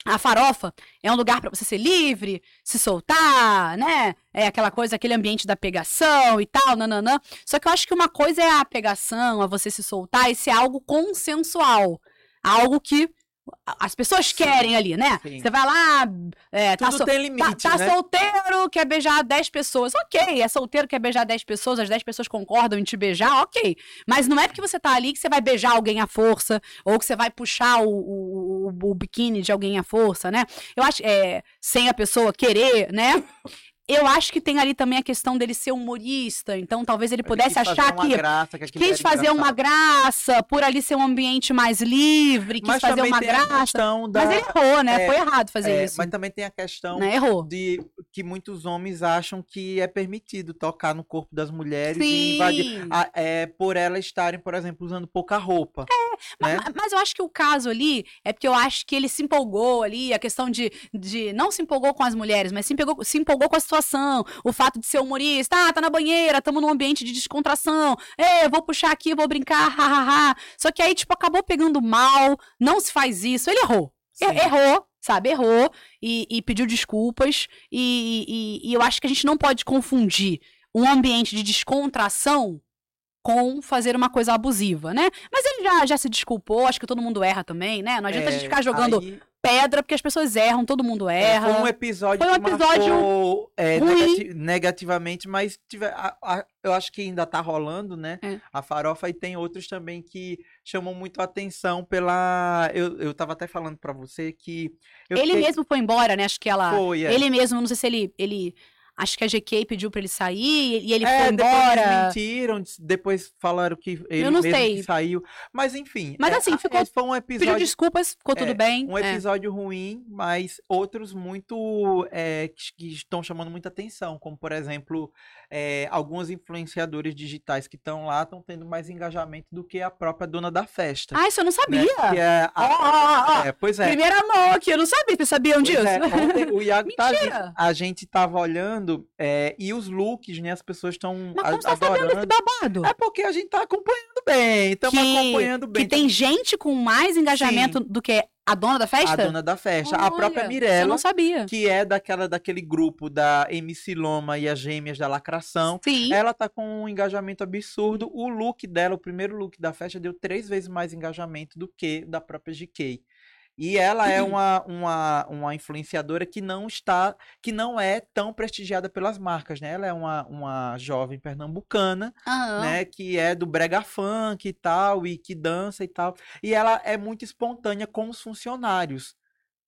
a farofa é um lugar pra você ser livre, se soltar, né? É aquela coisa, aquele ambiente da pegação e tal, nananã. Só que eu acho que uma coisa é a pegação, a você se soltar, e ser algo consensual. Algo que as pessoas Sim. querem ali, né? Sim. Você vai lá, é, tá, so- tá, limite, tá né? solteiro, quer beijar 10 pessoas. Ok, é solteiro, quer beijar 10 pessoas, as 10 pessoas concordam em te beijar, ok. Mas não é porque você tá ali que você vai beijar alguém à força, ou que você vai puxar o, o, o- o biquíni de alguém à força, né? Eu acho, é, sem a pessoa querer, né? Eu acho que tem ali também a questão dele ser humorista, então talvez ele Ele pudesse quis fazer achar uma que graça, que quis fazer uma engraçado. graça, por ali ser um ambiente mais livre, quis Mas fazer uma graça. da... Mas ele errou, né? é, Foi errado fazer é, isso. Mas também tem a questão Né? Errou. de que muitos homens acham que é permitido tocar no corpo das mulheres e Sim. invadir. a- é, por elas estarem, por exemplo, usando pouca roupa. né? Ma- Mas, eu acho que o caso ali é porque eu acho que ele se empolgou ali, a questão de, de não se empolgou com as mulheres, mas se empolgou, se empolgou com a situação, o fato de ser humorista, ah, tá na banheira, estamos num ambiente de descontração, é, vou puxar aqui, vou brincar, hahaha. Só que aí, tipo, acabou pegando mal, não se faz isso, ele errou. Er- Errou, sabe? Errou e, e pediu desculpas. E, e- e eu acho que a gente não pode confundir um ambiente de descontração com fazer uma coisa abusiva, né? Mas ele já, já se desculpou, acho que todo mundo erra também, né? Não adianta a gente É, ficar jogando aí, pedra, porque as pessoas erram, todo mundo é, erra. Foi um episódio Foi um que episódio marcou, é, negati- negativamente, mas tive- a- a- eu acho que ainda tá rolando, né? É. A farofa e tem outros também que chamam muito a atenção pela. Eu, eu tava até falando pra você que. Ele fiquei- mesmo foi embora, né? Acho que ela. Foi, é. Ele mesmo, não sei se ele. ele acho que a GK pediu pra ele sair e ele É, foi depois embora. mentiram, depois falaram que ele não mesmo que saiu. Mas enfim. Mas é, assim, ficou- esse Foi um Pediu episódio. desculpas, ficou tudo é, bem. Um é. episódio ruim, mas outros muito é, que, que estão chamando muita atenção, como por exemplo, é, alguns influenciadores digitais que estão lá estão tendo mais engajamento do que a própria dona da festa. Ah, isso eu não né? sabia. Que é a- ó, ó, ó. é, pois é. Primeira mão aqui, eu não sabia. Vocês sabiam Pois disso? é, ontem o Iago tá, *laughs* Mentira! a gente tava olhando é, e os looks, né? As pessoas estão Mas como você tá adorando. babado? É porque a gente tá acompanhando bem, estamos acompanhando bem. que tem gente com mais engajamento do que a dona da festa? a dona da festa, a própria Olha, Eu Mirella, não sabia. que é daquela daquele grupo da MC Loma e as Gêmeas da Lacração. Sim. Ela tá com um engajamento absurdo. O look dela, o primeiro look da festa, deu três vezes mais engajamento do que da própria GK. E ela é Uhum. uma, uma, uma influenciadora que não está, que não é tão prestigiada pelas marcas, né? Ela é uma, uma jovem pernambucana, Aham. né? Que é do brega funk e tal, e que dança e tal. E ela é muito espontânea com os funcionários.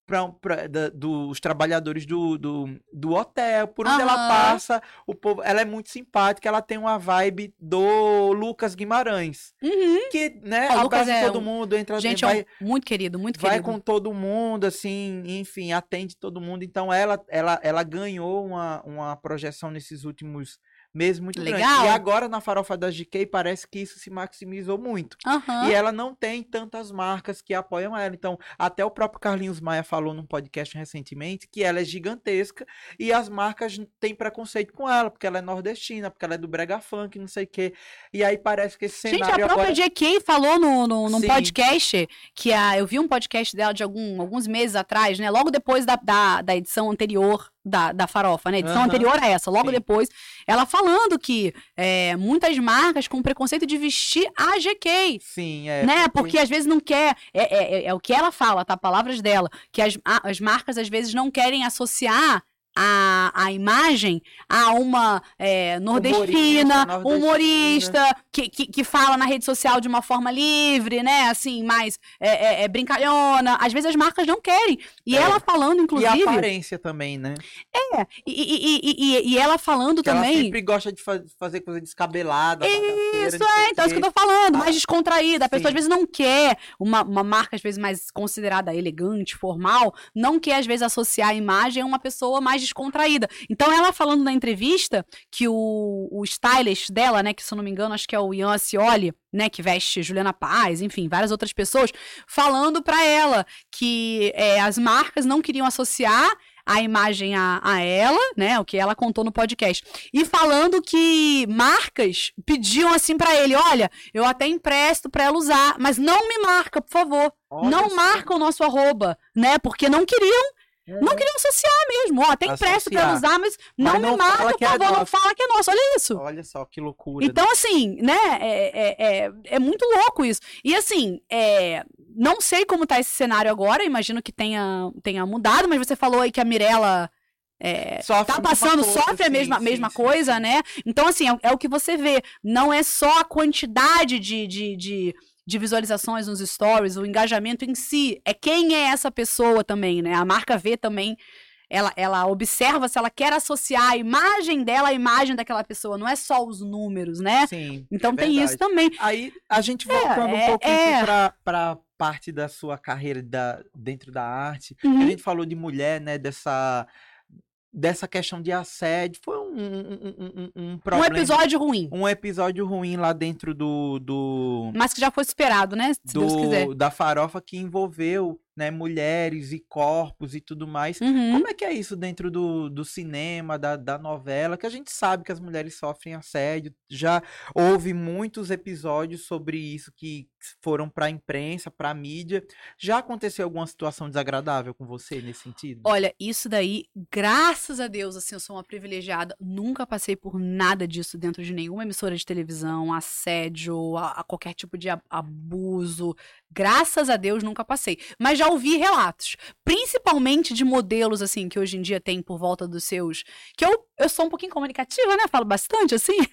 Pra, pra- da- dos trabalhadores do, do, do hotel. Por onde ela passa, o povo, ela é muito simpática, ela tem uma vibe do Lucas Guimarães. Uhum. Que, né, Ah, o Lucas abraça é todo um- mundo, entra Gente, é um muito querido, muito vai querido. com todo mundo, assim, enfim, atende todo mundo. Então ela, ela, ela ganhou uma, uma projeção nesses últimos meses muito grande. Legal. E agora na farofa da GK parece que isso se maximizou muito. Aham. E ela não tem tantas marcas que apoiam ela. Então, até o próprio Carlinhos Maia falou num podcast recentemente que ela é gigantesca e as marcas têm preconceito com ela, porque ela é nordestina, porque ela é do brega funk, não sei o quê. E aí parece que esse Gente, cenário a própria agora... JK falou no, no, num Sim. podcast que a, eu vi um podcast dela de algum, alguns meses atrás, né? Logo depois da, da, da edição anterior da, da Farofa, né? Edição Aham. anterior a essa, logo Sim. depois, ela falando que é, muitas marcas com preconceito de vestir a GK. Sim, é. né? Porque às vezes não quer. É, é, é- é o que ela fala, tá? Palavras dela. Que as, as marcas às vezes não querem associar. A, a imagem a uma é, nordestina, nordestina. humorista, que, que, que fala na rede social de uma forma livre, né? Assim, mais é, é, é brincalhona. Às vezes as marcas não querem. E É. ela falando, E a inclusive. aparência também, né? É, e, e, e, e, ela falando Que ela também. sempre gosta de fa- fazer coisa descabelada. Isso, é, então é isso que eu tô falando, Ah, mais descontraída. A pessoa às sim. vezes não quer uma, uma marca, às vezes, mais considerada elegante, formal, não quer, às vezes, associar a imagem a uma pessoa mais descontraída. Então, ela falando na entrevista que o, o stylist dela, né, que se eu não me engano, acho que é o Ian Ascioli, né, que veste Juliana Paz, enfim, várias outras pessoas, falando pra ela que é, as marcas não queriam associar a imagem a, a ela, né, o que ela contou no podcast. E falando que marcas pediam assim pra ele, olha, eu até empresto pra ela usar, mas não me marca, por favor. Olha não marca o nosso arroba, né? Porque não queriam, não queriam associar mesmo. Ó, até empresto pra ela Associar. usar, mas não Mas me não marca, fala por é favor, não nosso. fala que é nosso. Olha isso. Olha só que loucura. né? Então, assim, né, é, é, é, é muito louco isso. E assim, é, não sei como tá esse cenário agora, imagino que tenha, tenha mudado, mas você falou aí que a Mirella é, tá passando, coisa, sofre a mesma, sim, mesma sim, coisa, sim. né? Então, assim, é, é o que você vê. Não é só a quantidade de, de, de, de visualizações nos stories, o engajamento em si. É quem é essa pessoa também, né? A marca vê também. Ela, ela observa se ela quer associar a imagem dela à imagem daquela pessoa. Não é só os números, né? Sim, Então é tem isso verdade. também. Aí, a gente voltando é, um pouquinho é. pra, pra parte da sua carreira da, dentro da arte, Uhum. a gente falou de mulher, né, dessa, dessa questão de assédio, foi um, um, um, um- um Um problema, episódio ruim. um episódio ruim lá dentro do, do, Mas que já foi superado, né? Se Deus quiser. do da farofa que envolveu, né, mulheres e corpos e tudo mais. Uhum. Como é que é isso dentro do, do cinema, da, da novela? Que a gente sabe que as mulheres sofrem assédio. Já houve muitos episódios sobre isso que foram pra imprensa, pra mídia. Já aconteceu alguma situação desagradável com você nesse sentido? Olha, isso daí, graças a Deus, assim, eu sou uma privilegiada. Nunca passei por nada disso dentro de nenhuma emissora de televisão, assédio, a, a qualquer tipo de a- abuso. Graças a Deus, nunca passei. Mas já ouvi relatos, principalmente de modelos, assim, que hoje em dia tem por volta dos seus. Que eu, eu sou um pouquinho comunicativa, né? Falo bastante, assim. *laughs*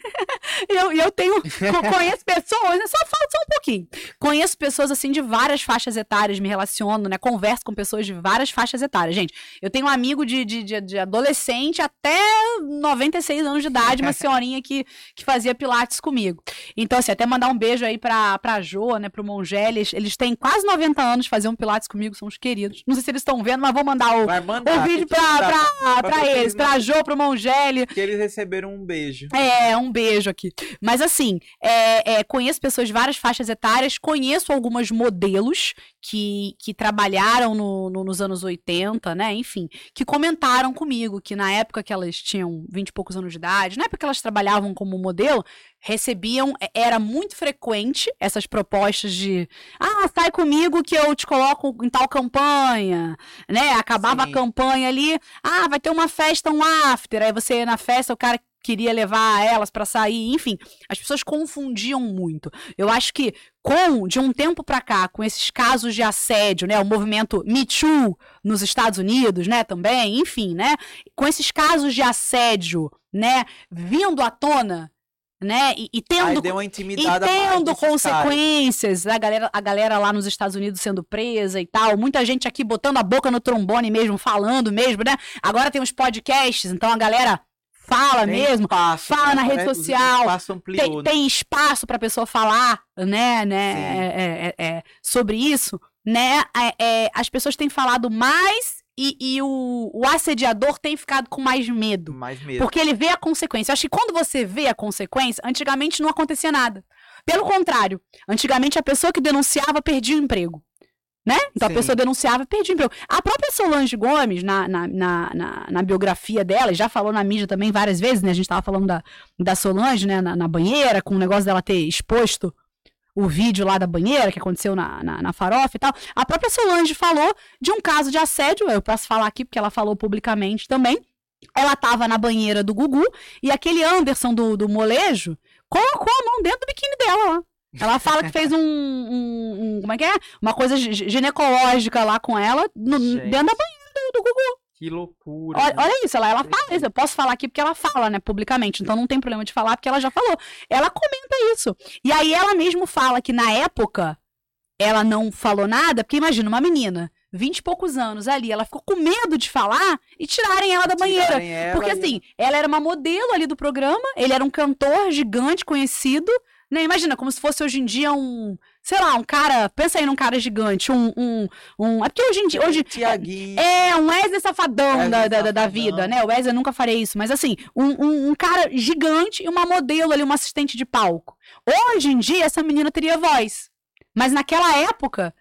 E eu, eu tenho. co- conheço pessoas, né? Só falo só um pouquinho. Conheço pessoas, assim, de várias faixas etárias, me relaciono, né? Converso com pessoas de várias faixas etárias. Gente, eu tenho um amigo de, de, de, de adolescente até 96 anos de idade, uma *laughs* senhorinha que, que fazia pilates comigo. Então, assim, até mandar um beijo aí pra, pra Jo, né? Pro Mongé. Eles, eles têm quase 90 anos, faziam pilates comigo, são os queridos. Não sei se eles estão vendo, mas vou mandar o, Vai o mandar. vídeo pra, mandar, pra, pra vocês eles, pra Jo, pro Mongele. Que eles receberam um beijo. É, um beijo aqui. Mas assim, é, é, conheço pessoas de várias faixas etárias, conheço algumas modelos que, que trabalharam no- no- nos anos 80, né? Enfim, que comentaram comigo que na época que elas tinham 20 e poucos anos de idade, na época que elas trabalhavam como modelo, recebiam, é- era muito frequente essas propostas de ah, sai comigo que eu te coloco em tal campanha, né? Acabava Sim. a campanha ali, ah, vai ter uma festa, um after, aí você ia na festa, o cara queria levar elas pra sair, enfim, as pessoas confundiam muito. Eu acho que com de um tempo pra cá, com esses casos de assédio, né, o movimento Me Too nos Estados Unidos, né, também, enfim, né, com esses casos de assédio, né, vindo à tona, né? E, e Aí tendo deu uma e intimidada mais tendo consequências, a galera, a galera lá nos Estados Unidos sendo presa e tal, muita gente aqui botando a boca no trombone mesmo, falando mesmo, né? Agora tem os podcasts, então a galera fala Tem mesmo, espaço, fala na né? rede social, espaço ampliou, tem, né? tem espaço para pessoa falar, né, né, é, é, é, é, sobre isso, né? É, é, as pessoas têm falado mais e, e o, o assediador tem ficado com mais medo. Mais mesmo. Porque ele vê a consequência. Eu acho que quando você vê a consequência, antigamente não acontecia nada. Pelo contrário, antigamente a pessoa que denunciava perdia o emprego. Né? Então Sim. a pessoa denunciava e perdia o emprego. A própria Solange Gomes, na, na, na, na, na biografia dela, já falou na mídia também várias vezes, né? A gente tava falando da, da Solange, né? Na, na banheira, com o negócio dela ter exposto o vídeo lá da banheira que aconteceu na, na, na farofa e tal. A própria Solange falou de um caso de assédio, eu posso falar aqui porque ela falou publicamente também. Ela tava na banheira do Gugu e aquele Anderson do, do molejo colocou a mão dentro do biquíni dela lá. Ela fala que fez um, um- um- Como é que é? Uma coisa gi- ginecológica lá com ela no- dentro da banheira do, do Gugu. Que loucura. Olha, né? olha isso, ela, ela fala isso. Eu posso falar aqui porque ela fala, né, publicamente. Então não tem problema de falar, porque ela já falou. Ela comenta isso. E aí ela mesmo fala que na época ela não falou nada, porque imagina, uma menina, vinte e poucos anos ali, ela ficou com medo de falar e tirarem ela da banheira. Ela Porque e- assim, ela era uma modelo ali do programa, ele era um cantor gigante, conhecido, né? Imagina, como se fosse hoje em dia um, sei lá, um cara, pensa aí num cara gigante, um, um, um é porque hoje em dia, hoje, Tiaguinho. é, um Wesley Safadão Wesley da, da, da- da Safadão. vida, né? O Wesley eu nunca farei isso, mas assim, um, um, um cara gigante e uma modelo ali, uma assistente de palco. Hoje em dia, essa menina teria voz. Mas naquela época,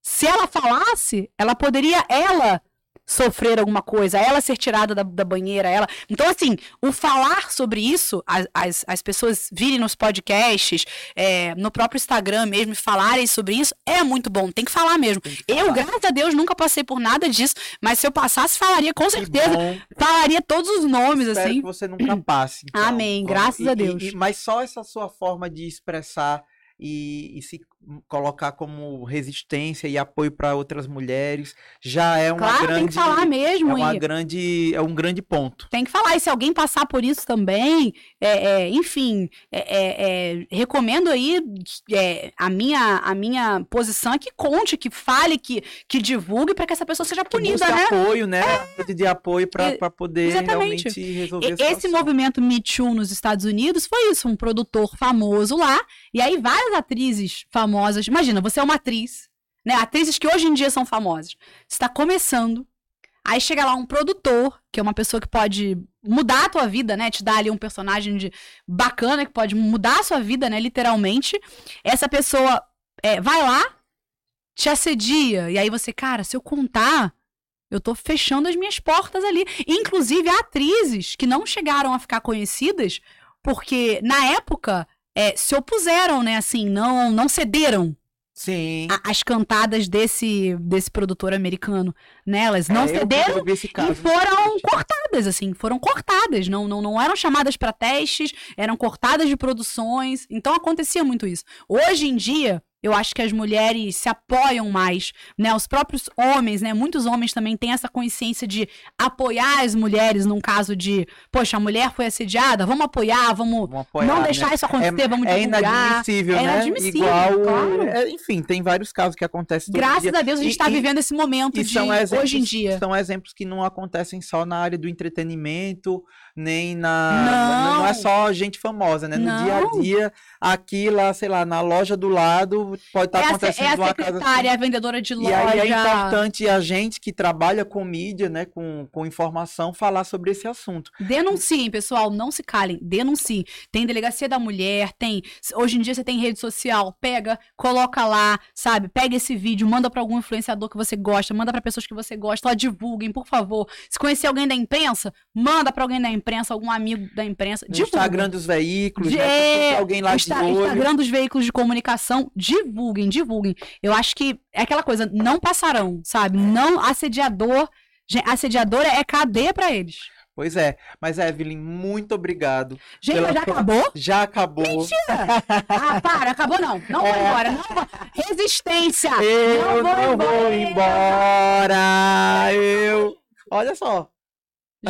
se ela falasse, ela poderia, ela, sofrer alguma coisa, ela ser tirada da, da banheira, ela. Então, assim, o falar sobre isso, as, as, as pessoas virem nos podcasts, é, no próprio Instagram mesmo, e falarem sobre isso, é muito bom, tem que falar mesmo. Que Eu, falar. graças a Deus, nunca passei por nada disso, mas se eu passasse, falaria com certeza. Falaria todos os nomes, Espero assim. que você nunca passe. então. Amém, graças e- a Deus. e- mas só essa sua forma de expressar e, e se colocar como resistência e apoio para outras mulheres já é uma Claro, grande tem que falar é mesmo. uma e grande é um grande ponto. Tem que falar. E se alguém passar por isso também, é, é, enfim, é, é, é, recomendo aí é, a, minha, a minha posição é que conte, que fale, que, que divulgue para que essa pessoa seja punida, né? apoio, né? De apoio para poder exatamente. realmente resolver Esse situação. movimento Me Too nos Estados Unidos foi isso, um produtor famoso lá, e aí várias atrizes famosas. Imagina, você é uma atriz, né? Atrizes que hoje em dia são famosas. Você está começando, aí chega lá um produtor, que é uma pessoa que pode mudar a tua vida, né? Te dar ali um personagem de bacana que pode mudar a sua vida, né? Literalmente. Essa pessoa é, vai lá, te assedia, e aí você, cara, se eu contar, eu tô fechando as minhas portas ali. Inclusive, atrizes que não chegaram a ficar conhecidas porque, na época, é, se opuseram, né? Assim, não, não cederam Sim. a- as cantadas desse, desse produtor americano. Né? Elas não É, cederam e foram cortadas, assim, foram cortadas, não, não, não eram chamadas para testes, eram cortadas de produções, então acontecia muito isso. Hoje em dia, eu acho que as mulheres se apoiam mais, né, os próprios homens, né, muitos homens também têm essa consciência de apoiar as mulheres num caso de, poxa, a mulher foi assediada, vamos apoiar, vamos Vamos apoiar, não né? deixar isso acontecer, vamos É divulgar. inadmissível, É né? inadmissível, Igual, claro. é, enfim, tem vários casos que acontecem Graças a Deus a gente está vivendo esse momento E de exemplos, hoje em dia. são exemplos que não acontecem só na área do entretenimento, nem na. Não. Não, é só gente famosa, né? No Não. dia a dia, aqui lá, sei lá, na loja do lado, pode estar é, a, se- acontecendo é a uma casa secretária, assim. a vendedora de E loja. aí é importante a gente que trabalha com mídia, né, com, com informação, falar sobre esse assunto. Denunciem, pessoal, não se calem, denunciem. Tem delegacia da mulher, tem. Hoje em dia você tem rede social, pega, coloca lá, sabe? Pega esse vídeo, manda pra algum influenciador que você gosta, manda pra pessoas que você gosta, lá divulguem, por favor. Se conhecer alguém da imprensa, manda pra alguém da imprensa, algum amigo da imprensa, divulga. Instagram dos veículos, De- né? tem alguém lá O de Insta- olho. Instagram dos veículos de comunicação, divulguem, divulguem. Eu acho que é aquela coisa, não passarão, sabe? Não assediador. Assediador é cadeia pra eles. Pois é. Mas, Evelyn, muito obrigado. Gente, Pela- já acabou? Já acabou. Ah, para, acabou não. Não vou *laughs* É. embora. Não vou. Resistência. Eu Não vou não vou embora. embora. Eu. Olha só.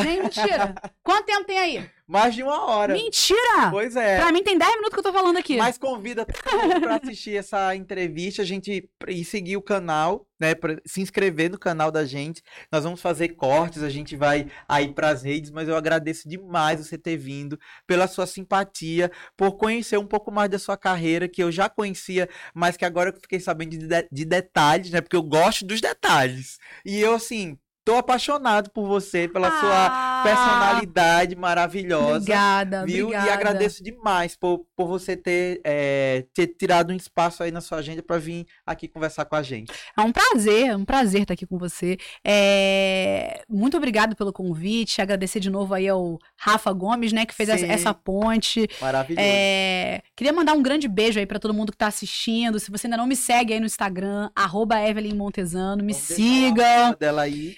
Gente, mentira. Quanto tempo tem aí? Mais de uma hora. Mentira! Pois é. Pra mim tem 10 minutos que eu tô falando aqui. Mas convida todo mundo pra assistir essa entrevista, a gente e seguir o canal, né? Pra se inscrever no canal da gente. Nós vamos fazer cortes, a gente vai aí pras redes, mas eu agradeço demais você ter vindo, pela sua simpatia, por conhecer um pouco mais da sua carreira, que eu já conhecia, mas que agora eu fiquei sabendo de, de- de detalhes, né? Porque eu gosto dos detalhes. E eu, assim, tô apaixonado por você, pela sua Ah, personalidade maravilhosa. Obrigada, Viu? obrigada. E agradeço demais por, por você ter, é, ter tirado um espaço aí na sua agenda para vir aqui conversar com a gente. É um prazer, é um prazer estar aqui com você. É, Muito obrigado pelo convite. Agradecer de novo aí ao Rafa Gomes, né, que fez essa, Sim. essa ponte. Maravilhoso. É, Queria mandar um grande beijo aí pra todo mundo que tá assistindo. Se você ainda não me segue aí no Instagram, arroba Evelyn Montesano, me Vamos sigam. dela aí.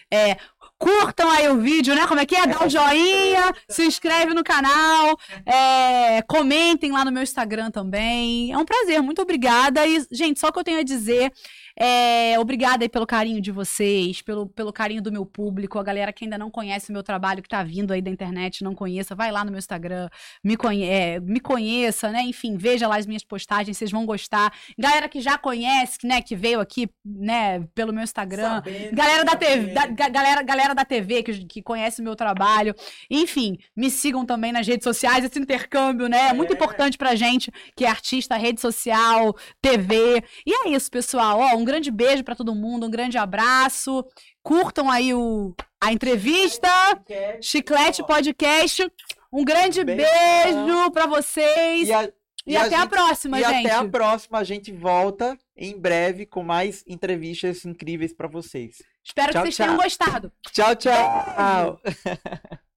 Curtam aí o vídeo, né? Como é que é? Dá um joinha, se inscreve no canal, é, comentem lá no meu Instagram também. É um prazer, muito obrigada. E, gente, só o que eu tenho a dizer é obrigada aí pelo carinho de vocês, pelo, pelo carinho do meu público, a galera que ainda não conhece o meu trabalho, que tá vindo aí da internet, não conheça, vai lá no meu Instagram, me, conhe é, me conheça, né? Enfim, veja lá as minhas postagens, vocês vão gostar. Galera que já conhece, né, que veio aqui, né, pelo meu Instagram. Sabendo Galera da TV, da- galera, galera da TV que, que conhece o meu trabalho. Enfim, me sigam também nas redes sociais, esse intercâmbio, né? É muito É. importante pra gente, que é artista, rede social, TV. E é isso, pessoal. Ó, um grande beijo pra todo mundo, um grande abraço. Curtam aí o, a entrevista. Chiclete Podcast. Um grande Beijão. beijo pra vocês. E, a- E, a até a gente- próxima, e gente. até a próxima. A gente volta em breve com mais entrevistas incríveis para vocês. Espero Tchau, que vocês tchau. tenham gostado. Tchau, tchau. *laughs*